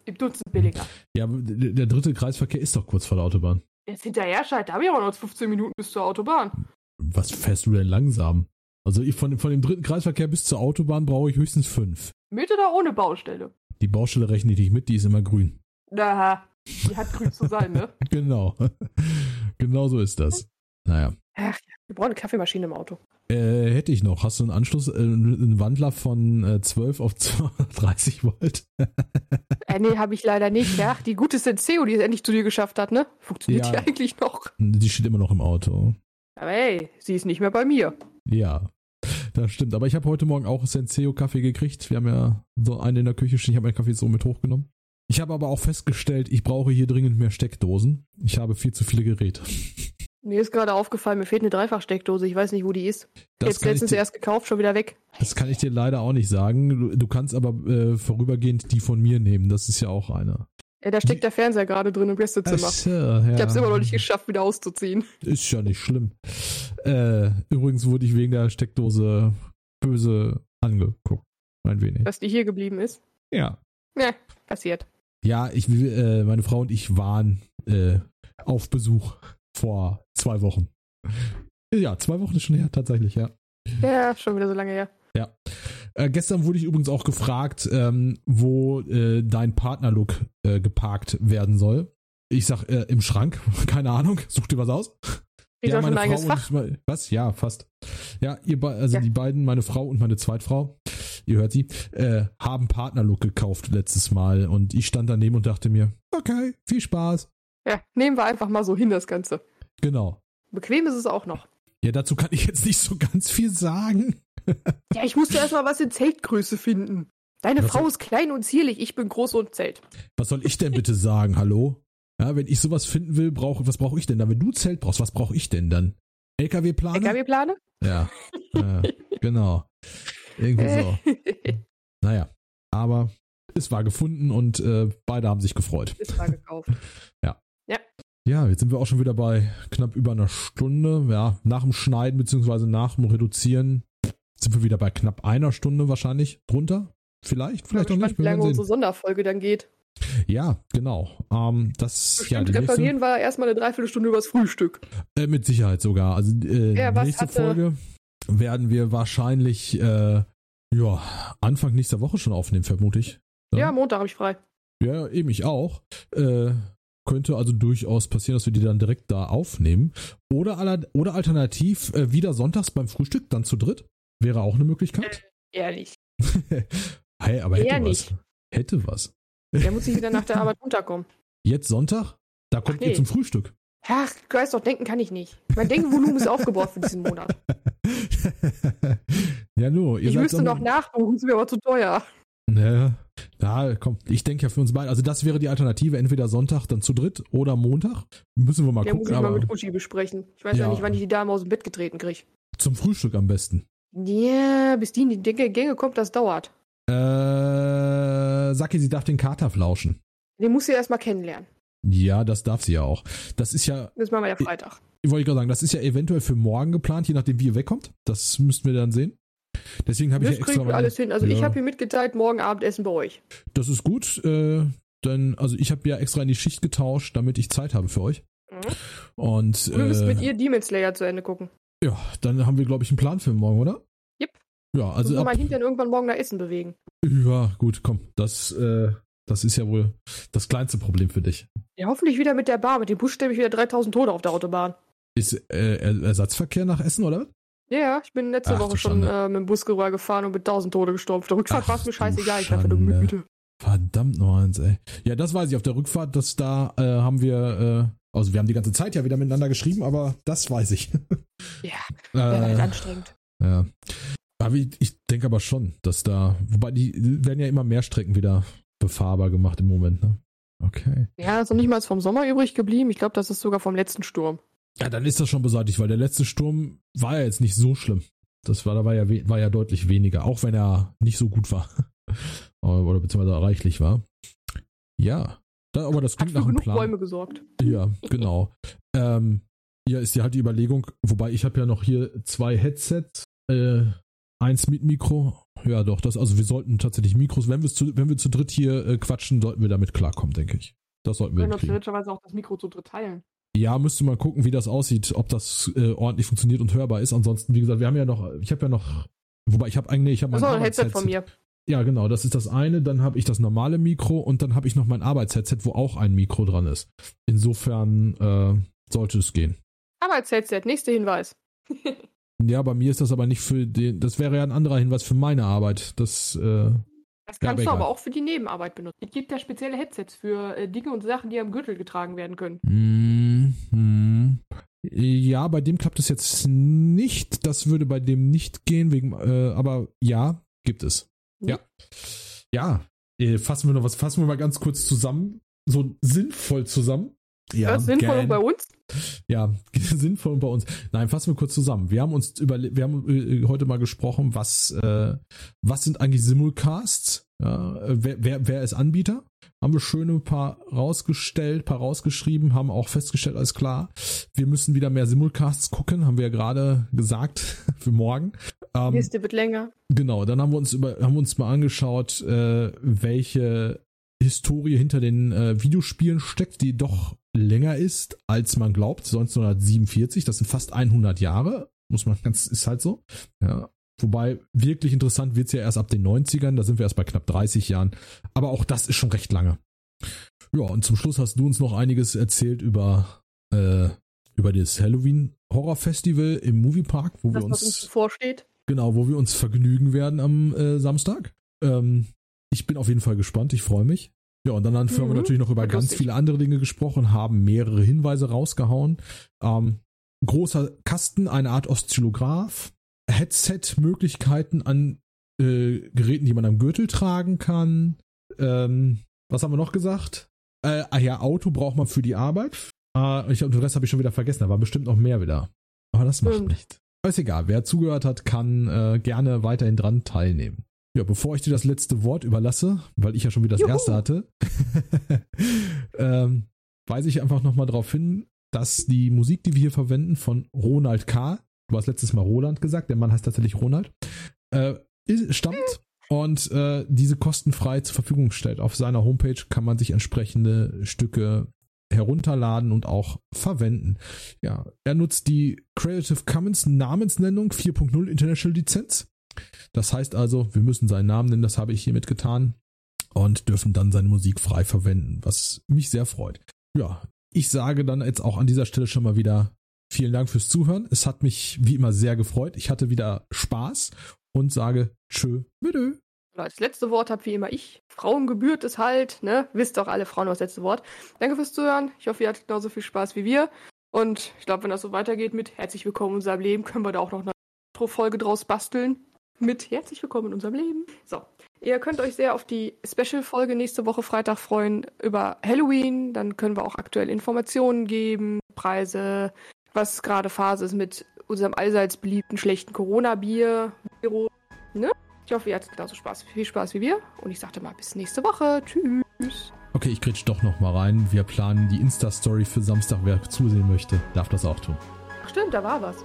Im Dutzend billiger. Ja, der dritte Kreisverkehr ist doch kurz vor der Autobahn. Jetzt hinterher scheit, da habe ich aber noch 15 Minuten bis zur Autobahn. Was fährst du denn langsam? Also ich von, von dem dritten Kreisverkehr bis zur Autobahn brauche ich höchstens fünf. Mit oder ohne Baustelle? Die Baustelle rechne ich nicht mit, die ist immer grün. Aha, die hat grün zu sein, ne? genau. genau so ist das. Naja. Ach ja, wir brauchen eine Kaffeemaschine im Auto. Äh, hätte ich noch. Hast du einen Anschluss, äh, einen Wandler von äh, 12 auf 230 Volt? äh, nee, habe ich leider nicht. Ja, die gute Senseo, die es endlich zu dir geschafft hat, ne? Funktioniert ja, die eigentlich noch? Die steht immer noch im Auto. Aber hey, sie ist nicht mehr bei mir. Ja, das stimmt. Aber ich habe heute Morgen auch Senseo-Kaffee gekriegt. Wir haben ja so einen in der Küche stehen. Ich habe meinen Kaffee so mit hochgenommen. Ich habe aber auch festgestellt, ich brauche hier dringend mehr Steckdosen. Ich habe viel zu viele Geräte. Mir ist gerade aufgefallen, mir fehlt eine Dreifachsteckdose. Ich weiß nicht, wo die ist. Das Jetzt letztens erst gekauft, schon wieder weg. Das kann ich dir leider auch nicht sagen. Du, du kannst aber äh, vorübergehend die von mir nehmen. Das ist ja auch eine. Ja, da steckt der Fernseher gerade drin im Gästezimmer. Ach, ja. Ich habe es immer noch nicht geschafft, wieder auszuziehen. Ist ja nicht schlimm. Äh, übrigens wurde ich wegen der Steckdose böse angeguckt. Ein wenig. Dass die hier geblieben ist? Ja. Ja, passiert. Ja, ich, äh, meine Frau und ich waren äh, auf Besuch vor zwei Wochen. Ja, zwei Wochen ist schon her, tatsächlich, ja. Ja, schon wieder so lange her. Ja. Äh, gestern wurde ich übrigens auch gefragt, ähm, wo äh, dein Partnerlook äh, geparkt werden soll. Ich sag äh, im Schrank, keine Ahnung, such dir was aus. Ich ja, meine Frau. Ich, was? Ja, fast. Ja, ihr also ja. die beiden, meine Frau und meine Zweitfrau, ihr hört sie, äh, haben Partnerlook gekauft letztes Mal und ich stand daneben und dachte mir, okay, viel Spaß. Ja, nehmen wir einfach mal so hin, das Ganze. Genau. Bequem ist es auch noch. Ja, dazu kann ich jetzt nicht so ganz viel sagen. ja, ich musste erstmal was in Zeltgröße finden. Deine was Frau ist klein und zierlich, ich bin groß und Zelt. Was soll ich denn bitte sagen, hallo? Ja, wenn ich sowas finden will, brauche was brauche ich denn dann? Wenn du Zelt brauchst, was brauche ich denn dann? LKW-Plane? LKW-Plane? Ja, ja, genau. Irgendwie so. naja, aber es war gefunden und äh, beide haben sich gefreut. Es war gekauft. ja. Ja. Ja, jetzt sind wir auch schon wieder bei knapp über einer Stunde. Ja, nach dem Schneiden beziehungsweise nach dem Reduzieren sind wir wieder bei knapp einer Stunde wahrscheinlich drunter. Vielleicht, vielleicht noch nicht. Wie lange unsere Sonderfolge dann geht. Ja, genau. Ähm, das Bestimmt ja, referieren nächste, war erstmal eine Dreiviertelstunde übers Frühstück. Äh, mit Sicherheit sogar. Also äh, ja, nächste Folge werden wir wahrscheinlich äh, ja, Anfang nächster Woche schon aufnehmen, vermute ich. Ja, ja Montag habe ich frei. Ja, eben ich auch. Äh, könnte also durchaus passieren, dass wir die dann direkt da aufnehmen. Oder, aller, oder alternativ äh, wieder sonntags beim Frühstück, dann zu dritt. Wäre auch eine Möglichkeit. Äh, ehrlich. hey, aber hätte was. Hätte was. Der muss ich wieder nach der Arbeit runterkommen. Jetzt Sonntag? Da kommt Ach, nee. ihr zum Frühstück. Ach, du weißt doch, denken kann ich nicht. Mein Denkvolumen ist aufgebaut für diesen Monat. ja, nur. Ich müsste noch nachbuchen, ist mir aber zu teuer. Naja, ja, komm, ich denke ja für uns beide. Also, das wäre die Alternative, entweder Sonntag dann zu dritt oder Montag. Müssen wir mal Der gucken. Muss ich mal mit Uschi besprechen. Ich weiß ja, ja nicht, wann ich die Dame aus dem Bett getreten kriege. Zum Frühstück am besten. Ja, bis die in die Gänge kommt, das dauert. Äh, Saki, sie darf den Kater flauschen. Den muss sie erstmal kennenlernen. Ja, das darf sie ja auch. Das ist ja. Das machen wir ja Freitag. Ich, wollte gerade sagen, das ist ja eventuell für morgen geplant, je nachdem, wie ihr wegkommt. Das müssten wir dann sehen. Deswegen habe ich ja extra. Wir alles hin. Also ja. ich habe hier mitgeteilt, morgen Abendessen bei euch. Das ist gut. Äh, denn, also ich habe ja extra in die Schicht getauscht, damit ich Zeit habe für euch. Mhm. Und. Du müsst äh, mit ihr Demon Slayer zu Ende gucken. Ja, dann haben wir, glaube ich, einen Plan für morgen, oder? Yep. Ja, also. Wir mal Hintern irgendwann morgen nach Essen bewegen. Ja, gut, komm. Das, äh, das ist ja wohl das kleinste Problem für dich. Ja, hoffentlich wieder mit der Bar. Mit dem Bus stelle ich wieder 3000 Tote auf der Autobahn. Ist äh, Ersatzverkehr nach Essen, oder? Ja, ja, ich bin letzte Ach, Woche schon äh, mit dem Bus gefahren und mit 1000 Tote gestorben. Auf der Rückfahrt war es mir scheißegal. Ich war nur müde. Verdammt noch eins, ey. Ja, das weiß ich auf der Rückfahrt, dass da äh, haben wir Also wir haben die ganze Zeit ja wieder miteinander geschrieben, aber das weiß ich. Ja, wäre halt anstrengend. Ja. Aber ich, ich denke aber schon, dass da, wobei die werden ja immer mehr Strecken wieder befahrbar gemacht im Moment, ne? Okay. Ja, ist noch nicht mal vom Sommer übrig geblieben. Ich glaube, das ist sogar vom letzten Sturm. Ja, dann ist das schon beseitigt, weil der letzte Sturm war ja jetzt nicht so schlimm. Das war, da war ja, war ja deutlich weniger, auch wenn er nicht so gut war. Oder beziehungsweise reichlich war. Ja. Aber das klingt Hat für nach einem Plan. Bäume gesorgt. Ja, genau. ähm, ja, ist ja halt die Überlegung, wobei ich habe ja noch hier zwei Headsets, äh, eins mit Mikro. Ja, doch, das, also wir sollten tatsächlich Mikros, wenn wir zu, wenn wir zu dritt hier äh, quatschen, sollten wir damit klarkommen, denke ich. Das sollten wir. Wir können theoretischerweise auch das Mikro zu dritt teilen. Ja, müsste mal gucken, wie das aussieht, ob das äh, ordentlich funktioniert und hörbar ist. Ansonsten, wie gesagt, wir haben ja noch, ich habe ja noch, wobei ich habe eigentlich, ich habe mein ein Headset von mir. Ja, genau, das ist das eine. Dann habe ich das normale Mikro und dann habe ich noch mein Arbeitsheadset, wo auch ein Mikro dran ist. Insofern äh, sollte es gehen. Arbeitsheadset, nächster Hinweis. ja, bei mir ist das aber nicht für den, das wäre ja ein anderer Hinweis für meine Arbeit. Das äh, das kannst du aber auch für die Nebenarbeit benutzen. Es gibt ja spezielle Headsets für äh, Dinge und Sachen, die am Gürtel getragen werden können. Mm -hmm. Ja, bei dem klappt es jetzt nicht. Das würde bei dem nicht gehen, wegen, äh, aber ja, gibt es. Mhm. Ja. Ja. Äh, fassen wir noch was, fassen wir mal ganz kurz zusammen. So sinnvoll zusammen. Ja, sinnvoll bei uns? Ja, sinnvoll bei uns. Nein, fassen wir kurz zusammen. Wir haben uns über, wir haben äh, heute mal gesprochen, was, äh, was sind eigentlich Simulcasts? Ja, wer, wer, wer ist Anbieter? Haben wir schöne paar rausgestellt, paar rausgeschrieben, haben auch festgestellt, alles klar. Wir müssen wieder mehr Simulcasts gucken, haben wir ja gerade gesagt für morgen. Ähm, Liste wird länger. Genau, dann haben wir uns über, haben wir uns mal angeschaut, äh, welche Historie hinter den äh, Videospielen steckt, die doch länger ist, als man glaubt. 1947, das sind fast 100 Jahre, muss man ganz, ist halt so. Ja. Wobei wirklich interessant wird's ja erst ab den 90ern, da sind wir erst bei knapp 30 Jahren. Aber auch das ist schon recht lange. Ja, und zum Schluss hast du uns noch einiges erzählt über, äh, über das Halloween Horror Festival im Moviepark, wo das, wir uns, uns vorsteht. Genau, wo wir uns vergnügen werden am äh, Samstag. Ähm, ich bin auf jeden Fall gespannt, ich freue mich. Ja, und dann haben mhm. wir natürlich noch über ganz viele andere Dinge gesprochen, haben mehrere Hinweise rausgehauen. Ähm, großer Kasten, eine Art Oszillograph, Headset-Möglichkeiten an äh, Geräten, die man am Gürtel tragen kann. Ähm, was haben wir noch gesagt? Äh, ah ja, Auto braucht man für die Arbeit. Äh, ich, den Rest habe ich schon wieder vergessen, da war bestimmt noch mehr wieder. Aber das macht nichts. Ist egal, wer zugehört hat, kann äh, gerne weiterhin dran teilnehmen. Ja, bevor ich dir das letzte Wort überlasse, weil ich ja schon wieder das Juhu. erste hatte, ähm, weise ich einfach nochmal darauf hin, dass die Musik, die wir hier verwenden, von Ronald K., du hast letztes Mal Roland gesagt, der Mann heißt tatsächlich Ronald, äh, stammt und äh, diese kostenfrei zur Verfügung stellt. Auf seiner Homepage kann man sich entsprechende Stücke herunterladen und auch verwenden. Ja, er nutzt die Creative Commons Namensnennung 4.0 International Lizenz das heißt also, wir müssen seinen Namen nennen, das habe ich hiermit getan und dürfen dann seine Musik frei verwenden, was mich sehr freut. Ja, ich sage dann jetzt auch an dieser Stelle schon mal wieder vielen Dank fürs Zuhören. Es hat mich wie immer sehr gefreut. Ich hatte wieder Spaß und sage tschö, bitte. Das letzte Wort habe wie immer ich. Frauen gebührt es halt, ne? Wisst doch alle Frauen das letzte Wort. Danke fürs Zuhören. Ich hoffe, ihr hattet genauso viel Spaß wie wir. Und ich glaube, wenn das so weitergeht mit herzlich willkommen in unserem Leben, können wir da auch noch eine Intro-Folge draus basteln mit herzlich willkommen in unserem Leben. So, ihr könnt euch sehr auf die Special-Folge nächste Woche Freitag freuen über Halloween. Dann können wir auch aktuell Informationen geben, Preise, was gerade Phase ist mit unserem allseits beliebten schlechten Corona-Bier. Ne? Ich hoffe, ihr hattet genauso Spaß, viel Spaß wie wir. Und ich sagte mal, bis nächste Woche. Tschüss. Okay, ich kretsch doch noch mal rein. Wir planen die Insta-Story für Samstag. Wer zusehen möchte, darf das auch tun. Ach stimmt, da war was.